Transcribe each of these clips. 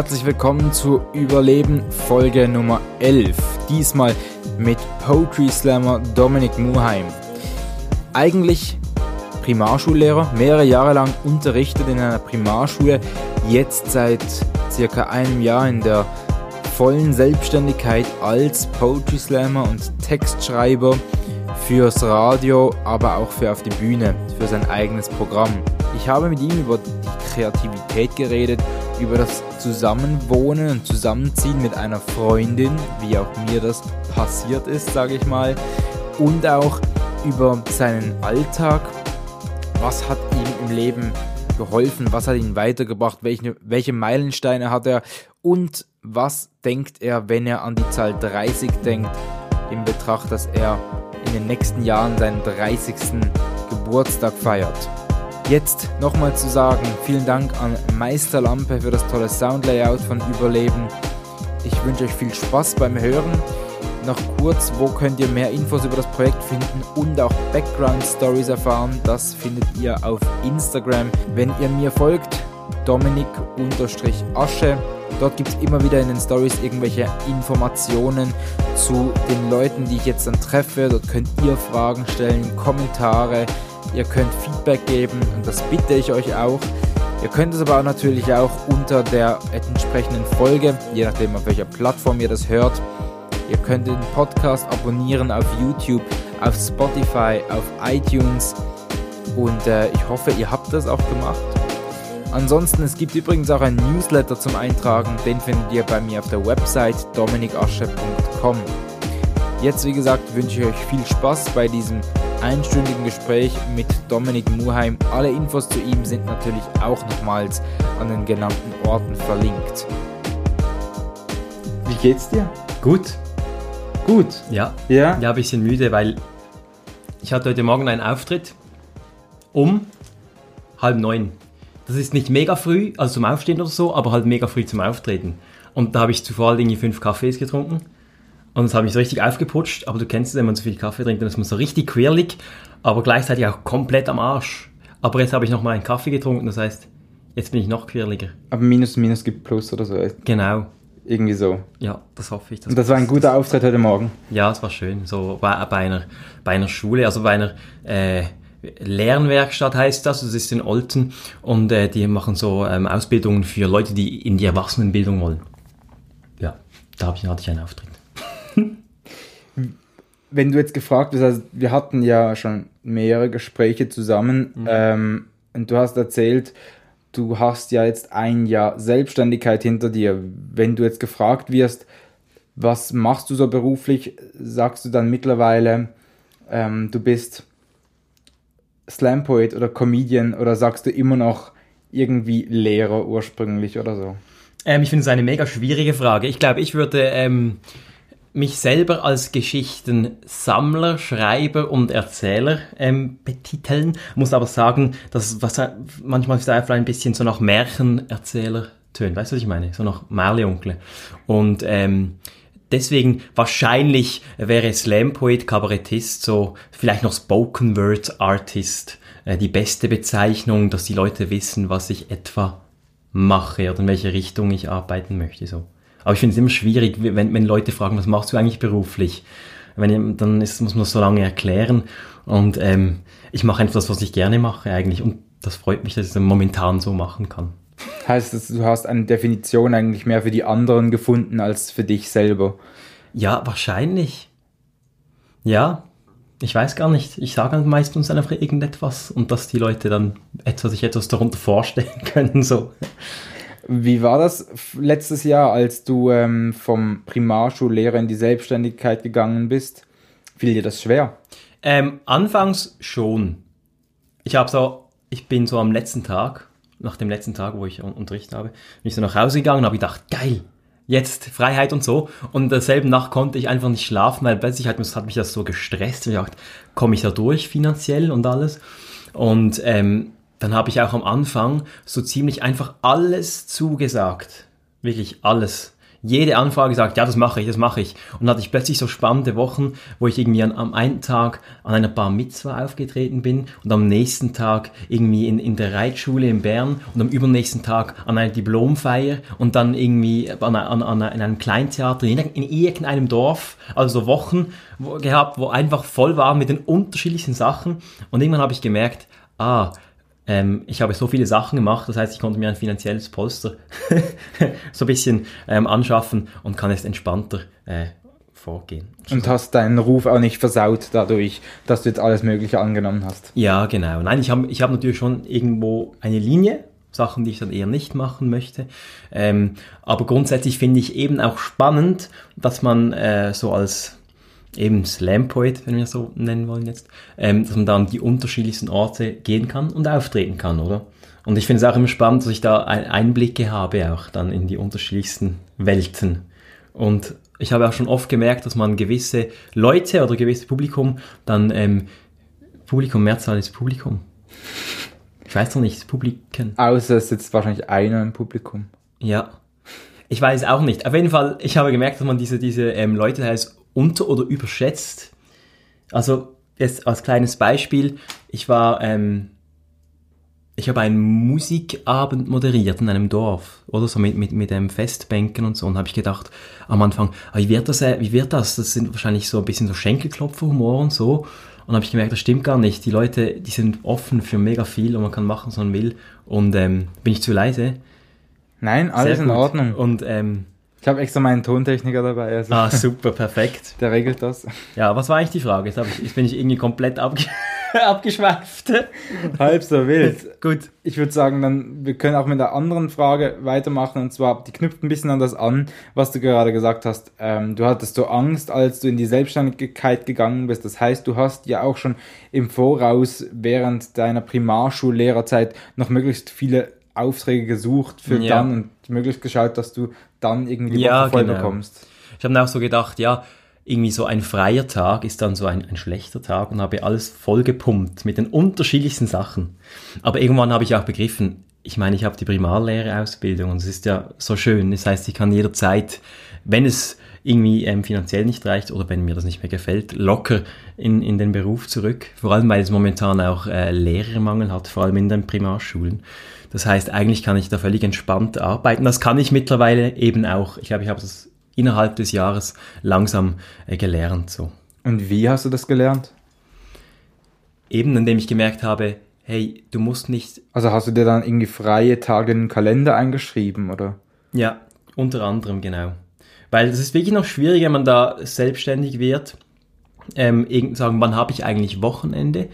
herzlich willkommen zu Überleben Folge Nummer 11. Diesmal mit Poetry Slammer Dominik Muheim. Eigentlich Primarschullehrer, mehrere Jahre lang unterrichtet in einer Primarschule, jetzt seit circa einem Jahr in der vollen Selbstständigkeit als Poetry Slammer und Textschreiber fürs Radio, aber auch für auf die Bühne, für sein eigenes Programm. Ich habe mit ihm über die Kreativität geredet, über das Zusammenwohnen und Zusammenziehen mit einer Freundin, wie auch mir das passiert ist, sage ich mal, und auch über seinen Alltag. Was hat ihm im Leben geholfen? Was hat ihn weitergebracht? Welche, welche Meilensteine hat er? Und was denkt er, wenn er an die Zahl 30 denkt, in Betracht, dass er in den nächsten Jahren seinen 30. Geburtstag feiert? Jetzt nochmal zu sagen, vielen Dank an Meisterlampe für das tolle Soundlayout von Überleben. Ich wünsche euch viel Spaß beim Hören. Noch kurz, wo könnt ihr mehr Infos über das Projekt finden und auch Background Stories erfahren? Das findet ihr auf Instagram. Wenn ihr mir folgt, Dominik-Asche. Dort gibt es immer wieder in den Stories irgendwelche Informationen zu den Leuten, die ich jetzt dann treffe. Dort könnt ihr Fragen stellen, Kommentare, Ihr könnt Feedback geben und das bitte ich euch auch. Ihr könnt es aber auch natürlich auch unter der entsprechenden Folge, je nachdem auf welcher Plattform ihr das hört. Ihr könnt den Podcast abonnieren auf YouTube, auf Spotify, auf iTunes und äh, ich hoffe, ihr habt das auch gemacht. Ansonsten, es gibt übrigens auch ein Newsletter zum Eintragen, den findet ihr bei mir auf der Website dominikasche.com. Jetzt, wie gesagt, wünsche ich euch viel Spaß bei diesem einstündigen Gespräch mit Dominik Muheim. Alle Infos zu ihm sind natürlich auch nochmals an den genannten Orten verlinkt. Wie geht's dir? Gut. Gut. Ja. Ja? Ja, ein bisschen müde, weil ich hatte heute Morgen einen Auftritt um halb neun. Das ist nicht mega früh, also zum Aufstehen oder so, aber halt mega früh zum Auftreten. Und da habe ich zuvor irgendwie fünf Kaffees getrunken und das hat mich so richtig aufgeputscht. Aber du kennst es, wenn man zu viel Kaffee trinkt, dann ist man so richtig quirlig, aber gleichzeitig auch komplett am Arsch. Aber jetzt habe ich noch mal einen Kaffee getrunken, das heißt, jetzt bin ich noch quirliger. Aber Minus Minus gibt Plus oder so. Genau. Irgendwie so. Ja, das hoffe ich. Und das war ein guter Auftritt heute Morgen. Ja, es war schön. So bei, bei, einer, bei einer Schule, also bei einer äh, Lernwerkstatt heißt das, das ist in Olten und äh, die machen so ähm, Ausbildungen für Leute, die in die Erwachsenenbildung wollen. Ja, da hatte ich einen Auftritt wenn du jetzt gefragt bist, also wir hatten ja schon mehrere Gespräche zusammen mhm. ähm, und du hast erzählt, du hast ja jetzt ein Jahr Selbstständigkeit hinter dir. Wenn du jetzt gefragt wirst, was machst du so beruflich, sagst du dann mittlerweile, ähm, du bist Slam Poet oder Comedian oder sagst du immer noch irgendwie Lehrer ursprünglich oder so? Ähm, ich finde es eine mega schwierige Frage. Ich glaube, ich würde ähm, mich selber als Geschichtensammler, Schreiber und Erzähler ähm, betiteln, muss aber sagen, dass was manchmal ist einfach ein bisschen so nach Märchenerzähler tönt. Weißt du, was ich meine? So nach Marley-Onkel. Und ähm, deswegen wahrscheinlich wäre Slam-Poet, Kabarettist, so vielleicht noch Spoken Word Artist äh, die beste Bezeichnung, dass die Leute wissen, was ich etwa mache oder in welche Richtung ich arbeiten möchte. So. Aber ich finde es immer schwierig, wenn, wenn Leute fragen, was machst du eigentlich beruflich? Wenn, dann ist, muss man das so lange erklären. Und ähm, ich mache einfach das, was ich gerne mache eigentlich. Und das freut mich, dass ich es momentan so machen kann. Heißt das, du hast eine Definition eigentlich mehr für die anderen gefunden als für dich selber? Ja, wahrscheinlich. Ja, ich weiß gar nicht. Ich sage meistens einfach irgendetwas und dass die Leute dann etwas, sich etwas darunter vorstellen können. So. Wie war das letztes Jahr, als du ähm, vom Primarschullehrer in die Selbstständigkeit gegangen bist? Fiel dir das schwer? Ähm, anfangs schon. Ich habe so, ich bin so am letzten Tag, nach dem letzten Tag, wo ich unterrichtet habe, bin ich so nach Hause gegangen und habe gedacht, geil, jetzt Freiheit und so. Und derselben Nacht konnte ich einfach nicht schlafen, weil plötzlich hat, hat mich das so gestresst. Ich dachte, komme ich da durch finanziell und alles? Und ähm, dann habe ich auch am Anfang so ziemlich einfach alles zugesagt. Wirklich alles. jede Anfrage gesagt, ja, das mache ich, das mache ich. Und dann hatte ich plötzlich so spannende Wochen, wo ich irgendwie an, am einen Tag an einer Bar Mitzwa aufgetreten bin und am nächsten Tag irgendwie in, in der Reitschule in Bern und am übernächsten Tag an einer Diplomfeier und dann irgendwie an, an, an in einem Kleintheater in, in irgendeinem Dorf, also so Wochen wo, gehabt, wo einfach voll waren mit den unterschiedlichsten Sachen. Und irgendwann habe ich gemerkt, ah, ähm, ich habe so viele Sachen gemacht, das heißt, ich konnte mir ein finanzielles Polster so ein bisschen ähm, anschaffen und kann jetzt entspannter äh, vorgehen. Und hast deinen Ruf auch nicht versaut dadurch, dass du jetzt alles Mögliche angenommen hast. Ja, genau. Nein, ich habe ich hab natürlich schon irgendwo eine Linie, Sachen, die ich dann eher nicht machen möchte. Ähm, aber grundsätzlich finde ich eben auch spannend, dass man äh, so als eben Slam Poet, wenn wir so nennen wollen jetzt, ähm, dass man da an die unterschiedlichsten Orte gehen kann und auftreten kann, oder? Und ich finde es auch immer spannend, dass ich da Einblicke habe auch dann in die unterschiedlichsten Welten. Und ich habe auch schon oft gemerkt, dass man gewisse Leute oder gewisse Publikum dann, ähm, Publikum, Mehrzahl ist Publikum. Ich weiß noch nicht, Publiken. Außer es sitzt wahrscheinlich einer im Publikum. Ja. Ich weiß auch nicht. Auf jeden Fall, ich habe gemerkt, dass man diese, diese ähm, Leute heißt unter- oder überschätzt. Also jetzt als kleines Beispiel, ich war, ähm, ich habe einen Musikabend moderiert in einem Dorf oder so mit, mit, mit einem Festbänken und so und habe ich gedacht am Anfang, ah, wie wird das, äh, wie wird das? Das sind wahrscheinlich so ein bisschen so Schenkelklopfer-Humor und so. Und habe ich gemerkt, das stimmt gar nicht. Die Leute, die sind offen für mega viel und man kann machen, was man will. Und ähm, bin ich zu leise? Nein, alles in Ordnung. Und ähm, ich habe extra meinen Tontechniker dabei. Also ah, super, perfekt. Der regelt das. Ja, was war eigentlich die Frage? Jetzt, ich, jetzt bin ich irgendwie komplett abge abgeschweift. Halb so wild. Gut. Ich würde sagen, dann wir können auch mit der anderen Frage weitermachen. Und zwar, die knüpft ein bisschen an das an, was du gerade gesagt hast. Ähm, du hattest so Angst, als du in die Selbstständigkeit gegangen bist. Das heißt, du hast ja auch schon im Voraus während deiner Primarschullehrerzeit noch möglichst viele Aufträge gesucht für ja. dann und möglichst geschaut, dass du dann irgendwie die ja, Woche voll genau. bekommst. Ich habe mir auch so gedacht, ja, irgendwie so ein freier Tag ist dann so ein, ein schlechter Tag und habe alles voll gepumpt mit den unterschiedlichsten Sachen. Aber irgendwann habe ich auch begriffen, ich meine, ich habe die Primarlehre-Ausbildung und es ist ja so schön. Das heißt, ich kann jederzeit, wenn es irgendwie ähm, finanziell nicht reicht oder wenn mir das nicht mehr gefällt, locker in, in den Beruf zurück. Vor allem, weil es momentan auch äh, Lehrermangel hat, vor allem in den Primarschulen. Das heißt, eigentlich kann ich da völlig entspannt arbeiten. Das kann ich mittlerweile eben auch. Ich glaube, ich habe das innerhalb des Jahres langsam äh, gelernt. So. Und wie hast du das gelernt? Eben, indem ich gemerkt habe, hey, du musst nicht. Also hast du dir dann irgendwie freie Tage in den Kalender eingeschrieben, oder? Ja, unter anderem, genau. Weil es ist wirklich noch schwierig, wenn man da selbstständig wird. Ähm, sagen, wann habe ich eigentlich Wochenende?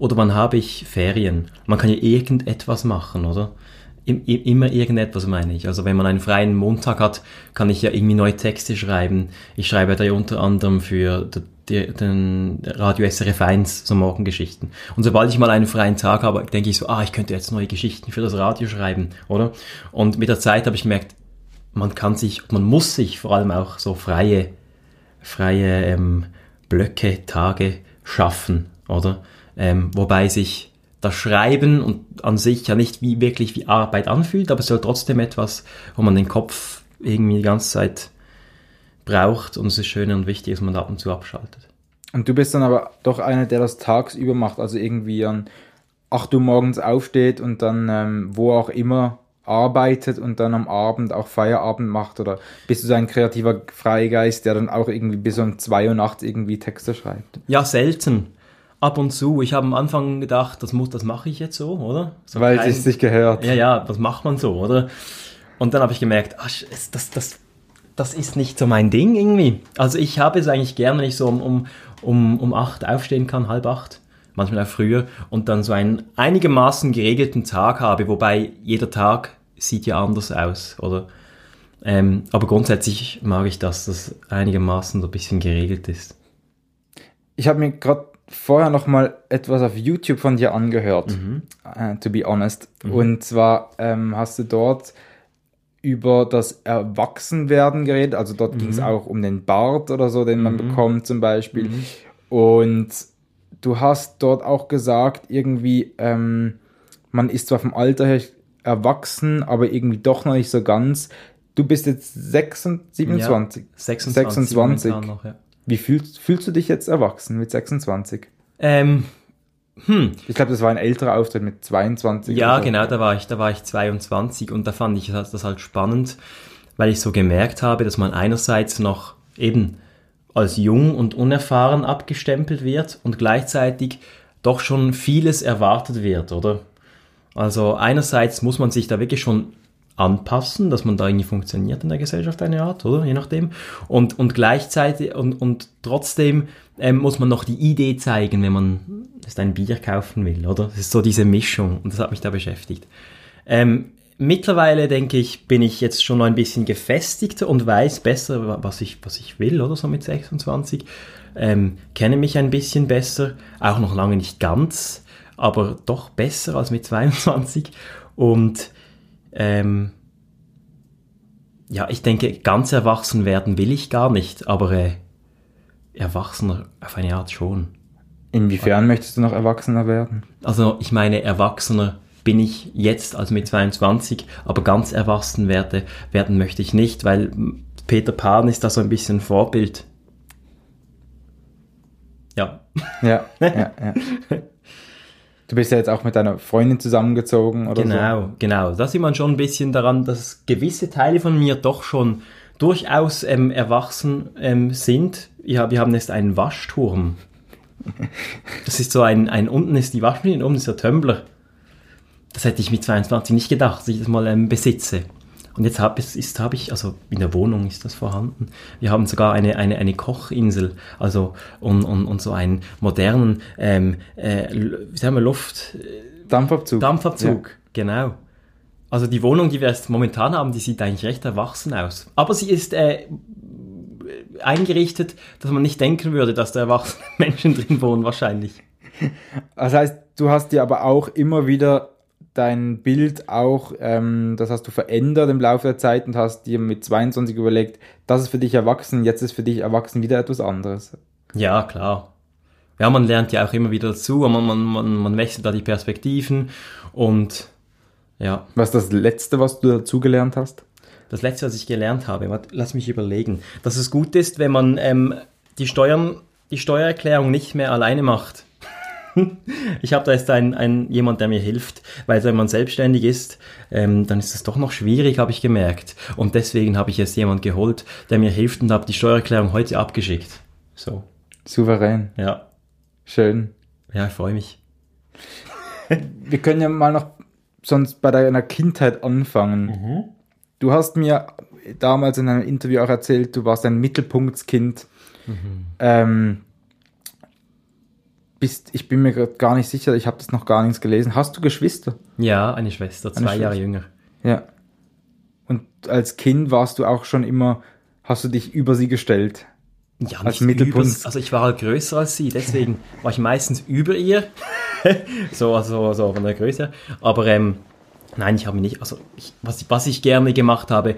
Oder wann habe ich Ferien? Man kann ja irgendetwas machen, oder? immer irgendetwas meine ich. Also wenn man einen freien Montag hat, kann ich ja irgendwie neue Texte schreiben. Ich schreibe da unter anderem für den Radio SRF 1 so Morgengeschichten. Und sobald ich mal einen freien Tag habe, denke ich so, ah, ich könnte jetzt neue Geschichten für das Radio schreiben, oder? Und mit der Zeit habe ich gemerkt, man kann sich, man muss sich vor allem auch so freie, freie ähm, Blöcke, Tage schaffen, oder? Ähm, wobei sich das Schreiben und an sich ja nicht wie wirklich wie Arbeit anfühlt, aber es soll trotzdem etwas, wo man den Kopf irgendwie die ganze Zeit braucht und es ist schön und wichtig, dass man da ab und zu abschaltet. Und du bist dann aber doch einer, der das tagsüber macht, also irgendwie an 8 Uhr morgens aufsteht und dann ähm, wo auch immer arbeitet und dann am Abend auch Feierabend macht oder bist du so ein kreativer Freigeist, der dann auch irgendwie bis um 2 Uhr nachts irgendwie Texte schreibt? Ja, selten ab und zu. Ich habe am Anfang gedacht, das muss, das mache ich jetzt so, oder? So Weil es sich gehört. Ja, ja, das macht man so, oder? Und dann habe ich gemerkt, ach, das, das, das ist nicht so mein Ding irgendwie. Also ich habe es eigentlich gerne, wenn ich so um, um, um, um acht aufstehen kann, halb acht, manchmal auch früher, und dann so einen einigermaßen geregelten Tag habe, wobei jeder Tag sieht ja anders aus, oder? Ähm, aber grundsätzlich mag ich das, dass das einigermaßen so ein bisschen geregelt ist. Ich habe mir gerade vorher noch mal etwas auf YouTube von dir angehört, mhm. uh, to be honest. Mhm. Und zwar ähm, hast du dort über das Erwachsenwerden geredet. Also dort mhm. ging es auch um den Bart oder so, den man mhm. bekommt zum Beispiel. Mhm. Und du hast dort auch gesagt, irgendwie, ähm, man ist zwar vom Alter her erwachsen, aber irgendwie doch noch nicht so ganz. Du bist jetzt 26, 27? Ja, 26. 26. momentan Noch, ja. Wie fühlst, fühlst du dich jetzt erwachsen mit 26? Ähm, hm, Ich glaube, das war ein älterer Auftritt mit 22. Ja, oder so. genau, da war ich, da war ich 22 und da fand ich das halt spannend, weil ich so gemerkt habe, dass man einerseits noch eben als jung und unerfahren abgestempelt wird und gleichzeitig doch schon vieles erwartet wird, oder? Also einerseits muss man sich da wirklich schon anpassen, dass man da irgendwie funktioniert in der Gesellschaft eine Art, oder? Je nachdem. Und, und gleichzeitig und, und trotzdem ähm, muss man noch die Idee zeigen, wenn man jetzt ein Bier kaufen will, oder? Das ist so diese Mischung und das hat mich da beschäftigt. Ähm, mittlerweile denke ich, bin ich jetzt schon noch ein bisschen gefestigter und weiß besser, wa- was ich, was ich will, oder so mit 26. Ähm, kenne mich ein bisschen besser, auch noch lange nicht ganz, aber doch besser als mit 22. Und ähm, ja, ich denke, ganz erwachsen werden will ich gar nicht, aber äh, erwachsener auf eine Art schon. Inwiefern möchtest du noch erwachsener werden? Also ich meine, erwachsener bin ich jetzt als mit 22, aber ganz erwachsen werde, werden möchte ich nicht, weil Peter Pan ist da so ein bisschen Vorbild. Ja, Ja, ja, ja. Du bist ja jetzt auch mit deiner Freundin zusammengezogen oder so. genau, genau. Da sieht man schon ein bisschen daran, dass gewisse Teile von mir doch schon durchaus ähm, erwachsen ähm, sind. Ja, wir haben jetzt einen Waschturm. Das ist so ein, ein unten ist die Waschmaschine, oben ist der Tumbler. Das hätte ich mit 22 nicht gedacht, dass ich das mal ähm, besitze. Und jetzt habe ist, hab ich, also in der Wohnung ist das vorhanden. Wir haben sogar eine, eine, eine Kochinsel, also und, und, und so einen modernen, ähm, äh, wie sagen wir, Luft, Dampfabzug. Dampfabzug, genau. Also die Wohnung, die wir jetzt momentan haben, die sieht eigentlich recht erwachsen aus. Aber sie ist äh, eingerichtet, dass man nicht denken würde, dass da erwachsene Menschen drin wohnen, wahrscheinlich. Das heißt, du hast dir aber auch immer wieder dein Bild auch, ähm, das hast du verändert im Laufe der Zeit und hast dir mit 22 überlegt, das ist für dich erwachsen, jetzt ist für dich erwachsen wieder etwas anderes. Ja, klar. Ja, man lernt ja auch immer wieder dazu, man, man, man, man wechselt da die Perspektiven und ja, Was ist das Letzte, was du dazugelernt hast? Das letzte, was ich gelernt habe, lass mich überlegen, dass es gut ist, wenn man ähm, die Steuern, die Steuererklärung nicht mehr alleine macht. ich habe da jetzt ein, ein, jemand, der mir hilft, weil wenn man selbstständig ist, ähm, dann ist es doch noch schwierig, habe ich gemerkt. Und deswegen habe ich jetzt jemand geholt, der mir hilft und habe die Steuererklärung heute abgeschickt. So, Souverän. ja, Schön. ja, ich freue mich. Wir können ja mal noch sonst bei deiner Kindheit anfangen. Du hast mir damals in einem Interview auch erzählt, du warst ein Mittelpunktskind. Ähm, bist, ich bin mir grad gar nicht sicher, ich habe das noch gar nichts gelesen. Hast du Geschwister? Ja, eine Schwester, zwei Eine Jahre Schwester. jünger. Ja. Und als Kind warst du auch schon immer, hast du dich über sie gestellt? Ja, Als nicht Mittelpunkt. über- also ich war halt größer als sie, deswegen war ich meistens über ihr. so, also so von der Größe. Aber ähm, nein, ich habe mich nicht, also ich, was, ich- was ich gerne gemacht habe,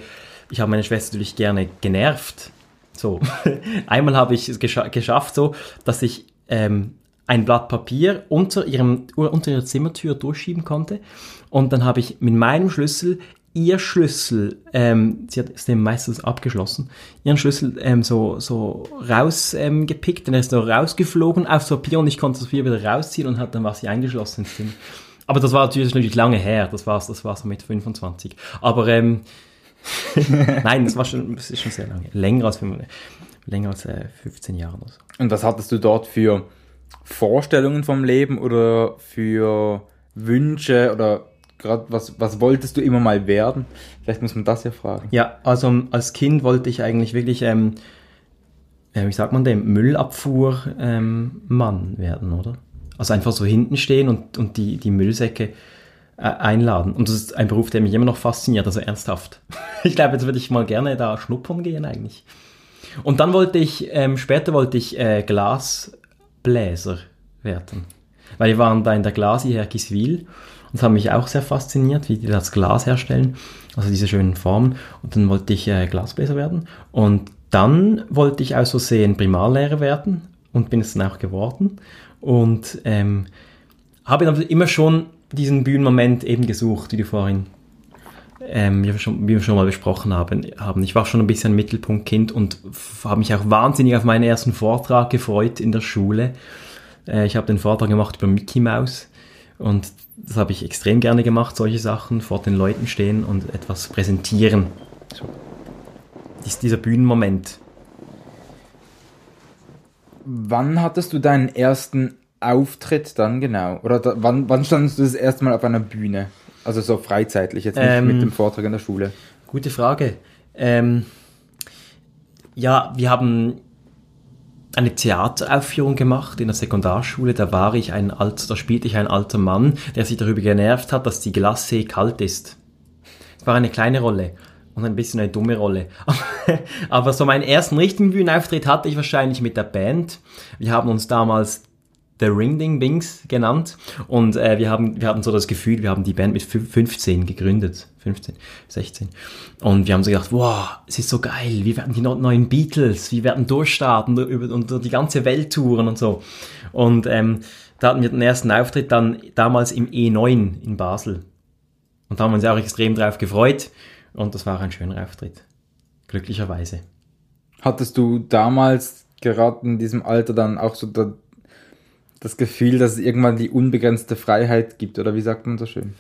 ich habe meine Schwester natürlich gerne genervt. So, einmal habe ich es gescha geschafft, so, dass ich ähm, ein Blatt Papier unter, ihrem, unter ihrer Zimmertür durchschieben konnte. Und dann habe ich mit meinem Schlüssel ihr Schlüssel, ähm, sie hat es dem meistens abgeschlossen, ihren Schlüssel ähm, so, so rausgepickt, ähm, dann ist er rausgeflogen aufs Papier und ich konnte das Papier wieder rausziehen und hat dann war sie eingeschlossen ins Zimmer. Aber das war natürlich, natürlich lange her, das war das war so mit 25. Aber ähm, nein, das war schon, das ist schon sehr lange, länger als, länger als äh, 15 Jahre oder so. Und was hattest du dort für Vorstellungen vom Leben oder für Wünsche oder gerade was, was wolltest du immer mal werden? Vielleicht muss man das ja fragen. Ja, also ähm, als Kind wollte ich eigentlich wirklich, ähm, äh, wie sagt man dem, Müllabfuhrmann ähm, werden, oder? Also einfach so hinten stehen und, und die, die Müllsäcke äh, einladen. Und das ist ein Beruf, der mich immer noch fasziniert, also ernsthaft. Ich glaube, jetzt würde ich mal gerne da schnuppern gehen eigentlich. Und dann wollte ich, ähm, später wollte ich äh, Glasbläser werden. Weil wir waren da in der Glasi und das hat mich auch sehr fasziniert, wie die das Glas herstellen, also diese schönen Formen. Und dann wollte ich äh, Glasbläser werden. Und dann wollte ich aus Versehen Primarlehrer werden und bin es dann auch geworden. Und ähm, habe dann immer schon diesen Bühnenmoment eben gesucht, wie du vorhin ähm, wie, wir schon, wie wir schon mal besprochen haben, haben. Ich war schon ein bisschen Mittelpunktkind und habe mich auch wahnsinnig auf meinen ersten Vortrag gefreut in der Schule. Äh, ich habe den Vortrag gemacht über Mickey Mouse und das habe ich extrem gerne gemacht, solche Sachen, vor den Leuten stehen und etwas präsentieren. So. Dies, dieser Bühnenmoment. Wann hattest du deinen ersten Auftritt dann genau? Oder da, wann, wann standest du das erste Mal auf einer Bühne? Also so freizeitlich, jetzt nicht ähm, mit dem Vortrag in der Schule. Gute Frage. Ähm, ja, wir haben eine Theateraufführung gemacht in der Sekundarschule. Da war ich ein alter, da spielte ich ein alter Mann, der sich darüber genervt hat, dass die Glasse kalt ist. Es war eine kleine Rolle und ein bisschen eine dumme Rolle. Aber so meinen ersten richtigen Bühnenauftritt hatte ich wahrscheinlich mit der Band. Wir haben uns damals The Ringding Bings genannt. Und äh, wir, haben, wir hatten so das Gefühl, wir haben die Band mit 15 gegründet. 15, 16. Und wir haben so gedacht, wow, es ist so geil, wir werden die neuen Beatles, wir werden durchstarten und die ganze Welt touren und so. Und ähm, da hatten wir den ersten Auftritt dann damals im E9 in Basel. Und da haben wir uns auch extrem drauf gefreut. Und das war ein schöner Auftritt. Glücklicherweise. Hattest du damals gerade in diesem Alter dann auch so das Gefühl, dass es irgendwann die unbegrenzte Freiheit gibt, oder wie sagt man so schön?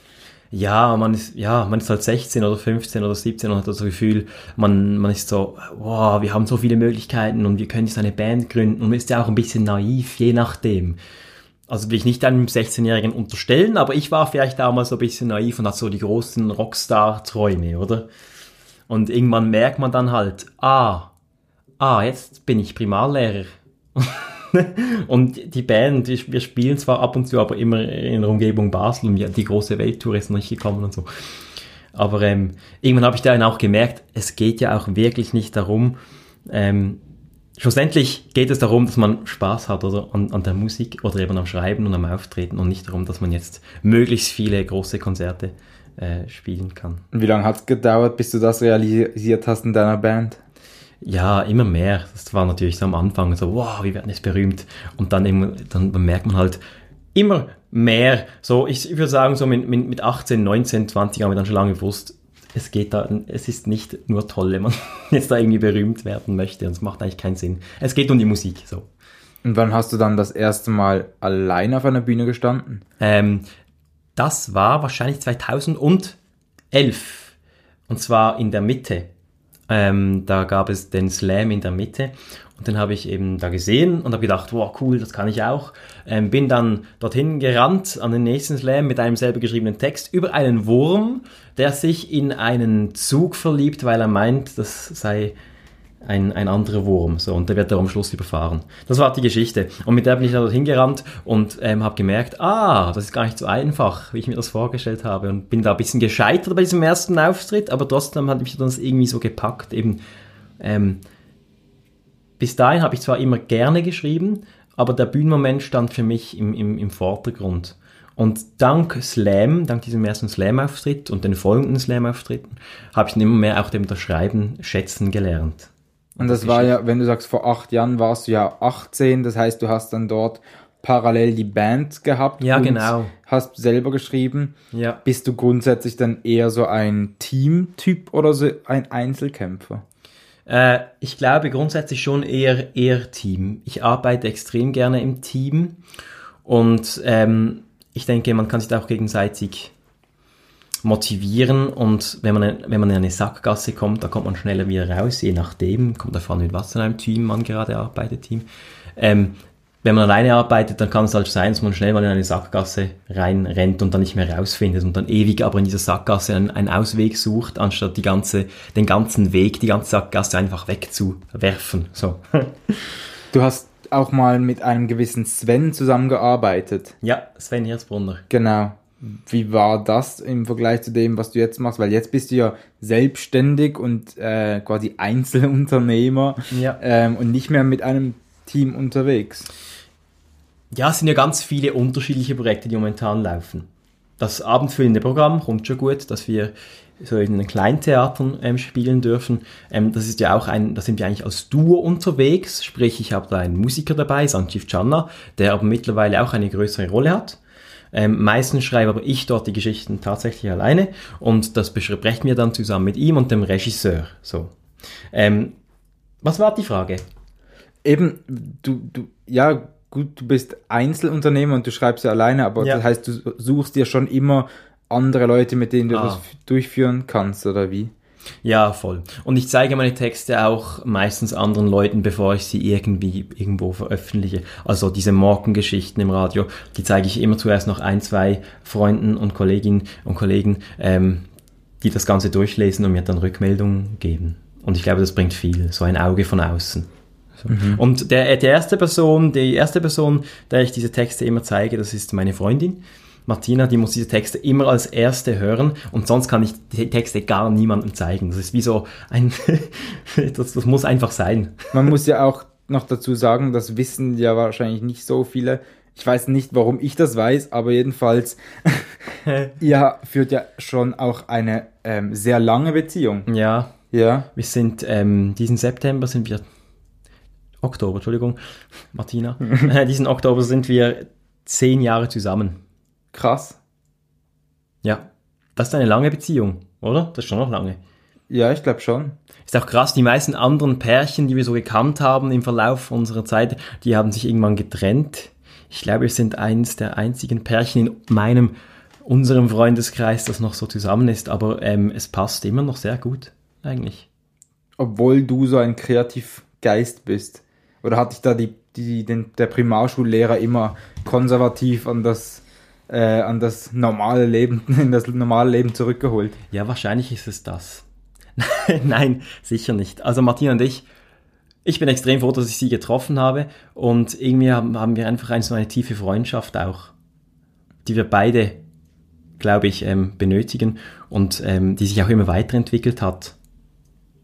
Ja, man ist, ja, man ist halt 16 oder 15 oder 17 und hat das Gefühl, man, man ist so, wow, wir haben so viele Möglichkeiten und wir können jetzt eine Band gründen und man ist ja auch ein bisschen naiv, je nachdem. Also will ich nicht einem 16-Jährigen unterstellen, aber ich war vielleicht damals so ein bisschen naiv und hatte so die großen Rockstar-Träume, oder? Und irgendwann merkt man dann halt, ah, ah, jetzt bin ich Primarlehrer. und die Band, wir spielen zwar ab und zu, aber immer in der Umgebung Basel und die große Welttour ist noch nicht gekommen und so. Aber ähm, irgendwann habe ich dann auch gemerkt, es geht ja auch wirklich nicht darum, ähm, schlussendlich geht es darum, dass man Spaß hat oder an, an, der Musik oder eben am Schreiben und am Auftreten und nicht darum, dass man jetzt möglichst viele große Konzerte äh, spielen kann. Wie lange hat es gedauert, bis du das realisiert hast in deiner Band? Ja, immer mehr. Das war natürlich so am Anfang so, wow, wir werden jetzt berühmt. Und dann, immer, dann merkt man halt immer mehr. So, ich, ich würde sagen, so mit, mit 18, 19, 20 haben wir dann schon lange gewusst, es geht da, es ist nicht nur toll, wenn man jetzt da irgendwie berühmt werden möchte. Und es macht eigentlich keinen Sinn. Es geht um die Musik, so. Und wann hast du dann das erste Mal allein auf einer Bühne gestanden? Ähm, das war wahrscheinlich 2011. Und zwar in der Mitte. Ähm, da gab es den Slam in der Mitte und den habe ich eben da gesehen und habe gedacht, wow, cool, das kann ich auch. Ähm, bin dann dorthin gerannt an den nächsten Slam mit einem selber geschriebenen Text über einen Wurm, der sich in einen Zug verliebt, weil er meint, das sei ein, ein anderer Wurm. So, und der wird da am Schluss überfahren. Das war die Geschichte. Und mit der bin ich dann dorthin gerannt und ähm, habe gemerkt, ah, das ist gar nicht so einfach, wie ich mir das vorgestellt habe. Und bin da ein bisschen gescheitert bei diesem ersten Auftritt, aber trotzdem hat mich das irgendwie so gepackt. Eben, ähm, bis dahin habe ich zwar immer gerne geschrieben, aber der Bühnenmoment stand für mich im, im, im Vordergrund. Und dank Slam, dank diesem ersten Slam-Auftritt und den folgenden Slam-Auftritten, habe ich dann immer mehr auch dem das Schreiben schätzen gelernt. Und das war ja, wenn du sagst, vor acht Jahren warst du ja 18, das heißt, du hast dann dort parallel die Band gehabt. Ja, genau. Hast selber geschrieben. Ja. Bist du grundsätzlich dann eher so ein Teamtyp oder so ein Einzelkämpfer? Äh, ich glaube grundsätzlich schon eher, eher Team. Ich arbeite extrem gerne im Team und ähm, ich denke, man kann sich da auch gegenseitig motivieren und wenn man, wenn man in eine Sackgasse kommt, da kommt man schneller wieder raus, je nachdem, kommt davon, mit was in einem Team man gerade arbeitet, Team. Ähm, wenn man alleine arbeitet, dann kann es halt sein, dass man schnell mal in eine Sackgasse reinrennt und dann nicht mehr rausfindet und dann ewig aber in dieser Sackgasse einen, einen Ausweg sucht, anstatt die ganze, den ganzen Weg, die ganze Sackgasse einfach wegzuwerfen. So. Du hast auch mal mit einem gewissen Sven zusammengearbeitet. Ja, Sven Hirzbrunner. Genau. Wie war das im Vergleich zu dem, was du jetzt machst? Weil jetzt bist du ja selbstständig und äh, quasi Einzelunternehmer ja. ähm, und nicht mehr mit einem Team unterwegs. Ja, es sind ja ganz viele unterschiedliche Projekte, die momentan laufen. Das abendfüllende Programm kommt schon gut, dass wir so in den Kleintheatern ähm, spielen dürfen. Ähm, das ist ja auch ein, da sind wir eigentlich als Duo unterwegs, sprich ich habe da einen Musiker dabei, Sanjeev Channa, der aber mittlerweile auch eine größere Rolle hat Ähm, meistens schreibe aber ich dort die Geschichten tatsächlich alleine und das besprechen wir dann zusammen mit ihm und dem Regisseur. So. Ähm, was war die Frage? Eben, du, du, ja, gut, du bist Einzelunternehmer und du schreibst ja alleine, aber Ja. das heißt, du suchst dir schon immer andere Leute, mit denen du Ah. das durchführen kannst, oder wie? Ja, voll. Und ich zeige meine Texte auch meistens anderen Leuten, bevor ich sie irgendwie irgendwo veröffentliche. Also diese Morgengeschichten im Radio, die zeige ich immer zuerst noch ein, zwei Freunden und Kolleginnen und Kollegen, ähm, die das Ganze durchlesen und mir dann Rückmeldungen geben. Und ich glaube, das bringt viel, so ein Auge von außen. So. Und der, die erste Person, die erste Person, der ich diese Texte immer zeige, das ist meine Freundin. Martina, die muss diese Texte immer als erste hören und sonst kann ich die Texte gar niemandem zeigen. Das ist wie so ein, das, das muss einfach sein. Man muss ja auch noch dazu sagen, das wissen ja wahrscheinlich nicht so viele. Ich weiß nicht, warum ich das weiß, aber jedenfalls, ihr führt ja schon auch eine ähm, sehr lange Beziehung. Ja, Ja. wir sind, ähm, diesen September sind wir, Oktober, Entschuldigung, Martina, äh, diesen Oktober sind wir zehn Jahre zusammen. Krass. Ja, das ist eine lange Beziehung, oder? Das ist schon noch lange. Ja, ich glaube schon. Ist auch krass, die meisten anderen Pärchen, die wir so gekannt haben im Verlauf unserer Zeit, die haben sich irgendwann getrennt. Ich glaube, wir sind eines der einzigen Pärchen in meinem, unserem Freundeskreis, das noch so zusammen ist, aber ähm, es passt immer noch sehr gut, eigentlich. Obwohl du so ein Kreativgeist bist. Oder hat dich da die, die, den, der Primarschullehrer immer konservativ an das, äh, an das normale Leben, in das normale Leben zurückgeholt? Ja, wahrscheinlich ist es das. Nein, sicher nicht. Also Martina und ich, ich bin extrem froh, dass ich sie getroffen habe und irgendwie haben, haben wir einfach eine, so eine tiefe Freundschaft auch, die wir beide, glaube ich, ähm, benötigen und ähm, die sich auch immer weiterentwickelt hat.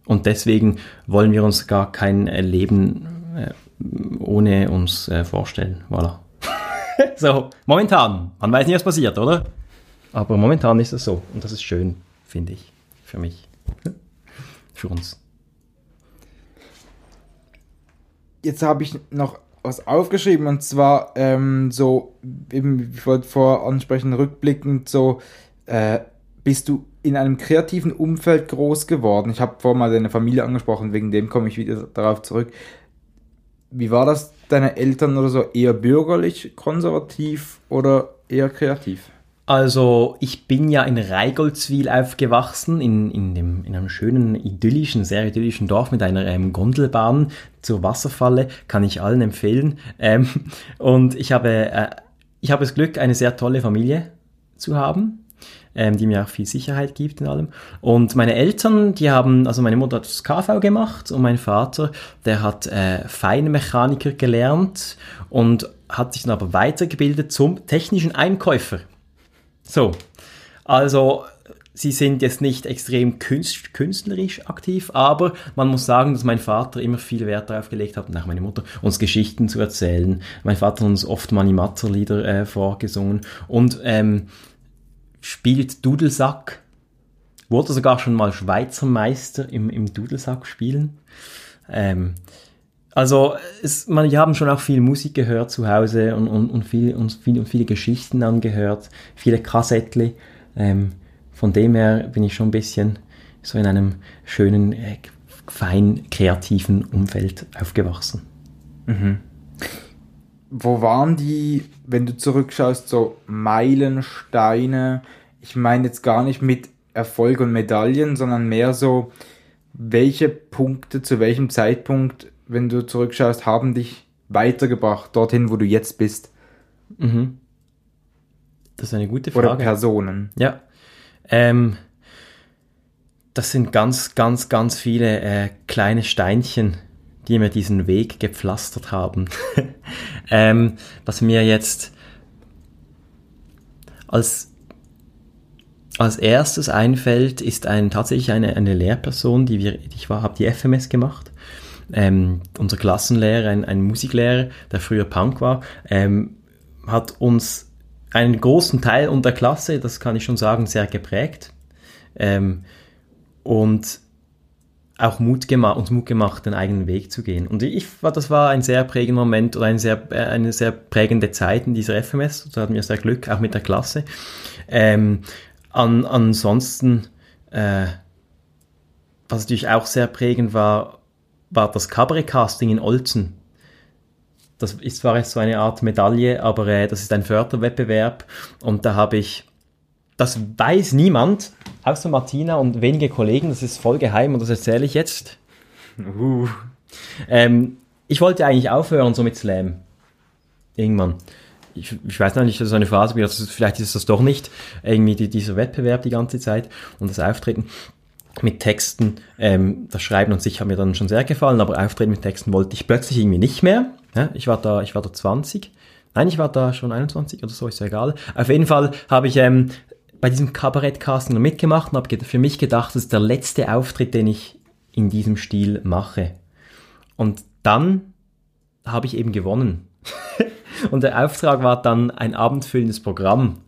Und deswegen wollen wir uns gar kein äh, Leben äh, ohne uns äh, vorstellen. Voilà. so, momentan. Man weiß nicht, was passiert, oder? Aber momentan ist es so. Und das ist schön, finde ich. Für mich. Für uns. Jetzt habe ich noch was aufgeschrieben und zwar ähm, so, eben, ich wollte vorher ansprechen, rückblickend so, äh, bist du in einem kreativen Umfeld groß geworden? Ich habe vorher mal deine Familie angesprochen, wegen dem komme ich wieder darauf zurück. Wie war das, deine Eltern oder so, eher bürgerlich, konservativ oder eher kreativ? Also, ich bin ja in Reigoldswil aufgewachsen, in, in, dem, in einem schönen, idyllischen, sehr idyllischen Dorf mit einer ähm, Gondelbahn zur Wasserfalle. Kann ich allen empfehlen. Ähm, und ich habe, äh, ich habe das Glück, eine sehr tolle Familie zu haben, ähm, die mir auch viel Sicherheit gibt in allem. Und meine Eltern, die haben, also meine Mutter hat das KV gemacht und mein Vater, der hat äh, Feinmechaniker gelernt und hat sich dann aber weitergebildet zum technischen Einkäufer. So, also sie sind jetzt nicht extrem künst, künstlerisch aktiv, aber man muss sagen, dass mein Vater immer viel Wert darauf gelegt hat, und auch meine Mutter, uns Geschichten zu erzählen. Mein Vater hat uns oft Manimatzer-Lieder äh, vorgesungen und ähm, spielt Dudelsack, wurde sogar schon mal Schweizer Meister im, im Dudelsack spielen. Ähm, also es, man, wir haben schon auch viel Musik gehört zu Hause und, und, und, viel, und, viel, und viele Geschichten angehört, viele Kassettli. Ähm, von dem her bin ich schon ein bisschen so in einem schönen, äh, fein kreativen Umfeld aufgewachsen. Wo waren die, wenn du zurückschaust, so Meilensteine? Ich meine jetzt gar nicht mit Erfolg und Medaillen, sondern mehr so, welche Punkte zu welchem Zeitpunkt, wenn du zurückschaust, haben dich weitergebracht, dorthin, wo du jetzt bist? Das ist eine gute Oder Frage. Personen? Ja. Ähm, das sind ganz, ganz, ganz viele äh, kleine Steinchen, die mir diesen Weg gepflastert haben. ähm, was mir jetzt als, als erstes einfällt, ist ein, tatsächlich eine, eine Lehrperson, die wir, ich habe die FMS gemacht. Ähm, unser Klassenlehrer, ein, ein Musiklehrer, der früher Punk war, ähm, hat uns einen großen Teil unserer Klasse, das kann ich schon sagen, sehr geprägt. Ähm, und auch Mut gemacht, uns Mut gemacht, den eigenen Weg zu gehen. Und ich war, das war ein sehr prägender Moment oder eine sehr, äh, eine sehr prägende Zeit in dieser FMS. Da hatten wir sehr Glück, auch mit der Klasse. Ähm, an, ansonsten, äh, was natürlich auch sehr prägend war, war das Cabaret-Casting in Olzen. Das ist zwar jetzt so eine Art Medaille, aber äh, das ist ein Förderwettbewerb und da habe ich, das weiß niemand, außer Martina und wenige Kollegen, das ist voll geheim und das erzähle ich jetzt. Uh. Ähm, ich wollte eigentlich aufhören so mit Slam. Irgendwann. Ich, ich weiß noch nicht, das ist eine Phase, vielleicht ist das doch nicht. Irgendwie die, dieser Wettbewerb die ganze Zeit und das Auftreten mit Texten, ähm, das Schreiben und sich hat mir dann schon sehr gefallen, aber Auftreten mit Texten wollte ich plötzlich irgendwie nicht mehr. Ja, ich war da, ich war da 20. Nein, ich war da schon 21 oder so, ist ja egal. Auf jeden Fall habe ich ähm, bei diesem Kabarett-Casting mitgemacht und habe für mich gedacht, das ist der letzte Auftritt, den ich in diesem Stil mache. Und dann habe ich eben gewonnen. und der Auftrag war dann ein abendfüllendes Programm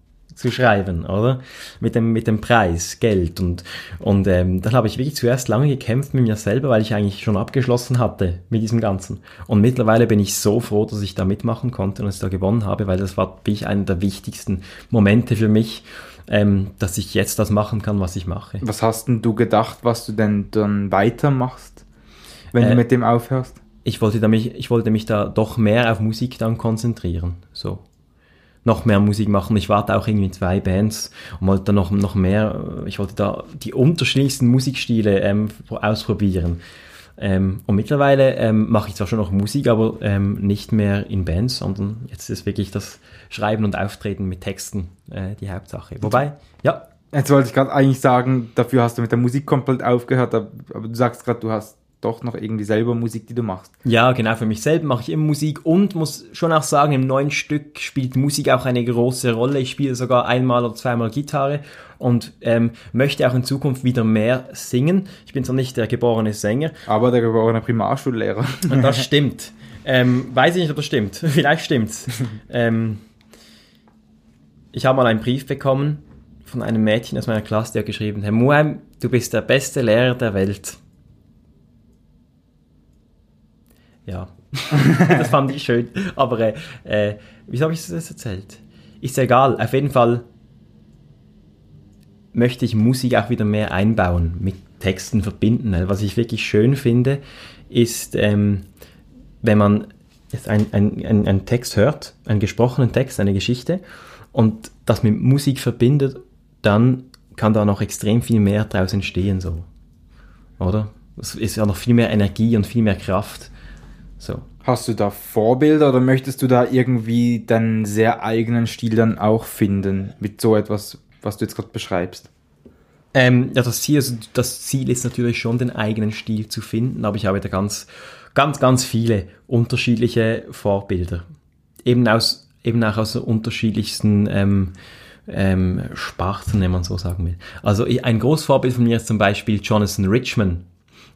zu schreiben, oder? Mit dem, mit dem Preis, Geld. Und, und ähm, dann habe ich wirklich zuerst lange gekämpft mit mir selber, weil ich eigentlich schon abgeschlossen hatte mit diesem Ganzen. Und mittlerweile bin ich so froh, dass ich da mitmachen konnte und es da gewonnen habe, weil das war wirklich einer der wichtigsten Momente für mich, ähm, dass ich jetzt das machen kann, was ich mache. Was hast denn du gedacht, was du denn dann weitermachst, wenn äh, du mit dem aufhörst? Ich wollte, mich, ich wollte mich da doch mehr auf Musik dann konzentrieren. So noch mehr Musik machen. Ich warte auch irgendwie zwei Bands und wollte da noch, noch mehr, ich wollte da die unterschiedlichsten Musikstile ähm, ausprobieren. Ähm, und mittlerweile ähm, mache ich zwar schon noch Musik, aber ähm, nicht mehr in Bands, sondern jetzt ist wirklich das Schreiben und Auftreten mit Texten äh, die Hauptsache. Wobei, ja. Jetzt wollte ich gerade eigentlich sagen, dafür hast du mit der Musik komplett aufgehört, aber, aber du sagst gerade, du hast doch noch irgendwie selber Musik, die du machst. Ja, genau, für mich selber mache ich immer Musik und muss schon auch sagen, im neuen Stück spielt Musik auch eine große Rolle. Ich spiele sogar einmal oder zweimal Gitarre und ähm, möchte auch in Zukunft wieder mehr singen. Ich bin zwar nicht der geborene Sänger. Aber der geborene Primarschullehrer. Und das stimmt. Ähm, weiß ich nicht, ob das stimmt. Vielleicht stimmt's. ähm, ich habe mal einen Brief bekommen von einem Mädchen aus meiner Klasse, der hat geschrieben, Herr Muheim, du bist der beste Lehrer der Welt. Ja, das fand ich schön. Aber äh, äh, wieso habe ich das erzählt? Ist egal. Auf jeden Fall möchte ich Musik auch wieder mehr einbauen, mit Texten verbinden. Was ich wirklich schön finde, ist, ähm, wenn man jetzt einen ein, ein Text hört, einen gesprochenen Text, eine Geschichte, und das mit Musik verbindet, dann kann da noch extrem viel mehr draus entstehen, so. Oder? Es ist ja noch viel mehr Energie und viel mehr Kraft so. Hast du da Vorbilder oder möchtest du da irgendwie deinen sehr eigenen Stil dann auch finden mit so etwas, was du jetzt gerade beschreibst? Ähm, ja, das Ziel, also das Ziel ist natürlich schon, den eigenen Stil zu finden, aber ich habe da ganz, ganz, ganz viele unterschiedliche Vorbilder. Eben aus, eben auch aus unterschiedlichsten ähm, ähm, Sparten, wenn man so sagen will. Also ein großes Vorbild von mir ist zum Beispiel Jonathan Richman.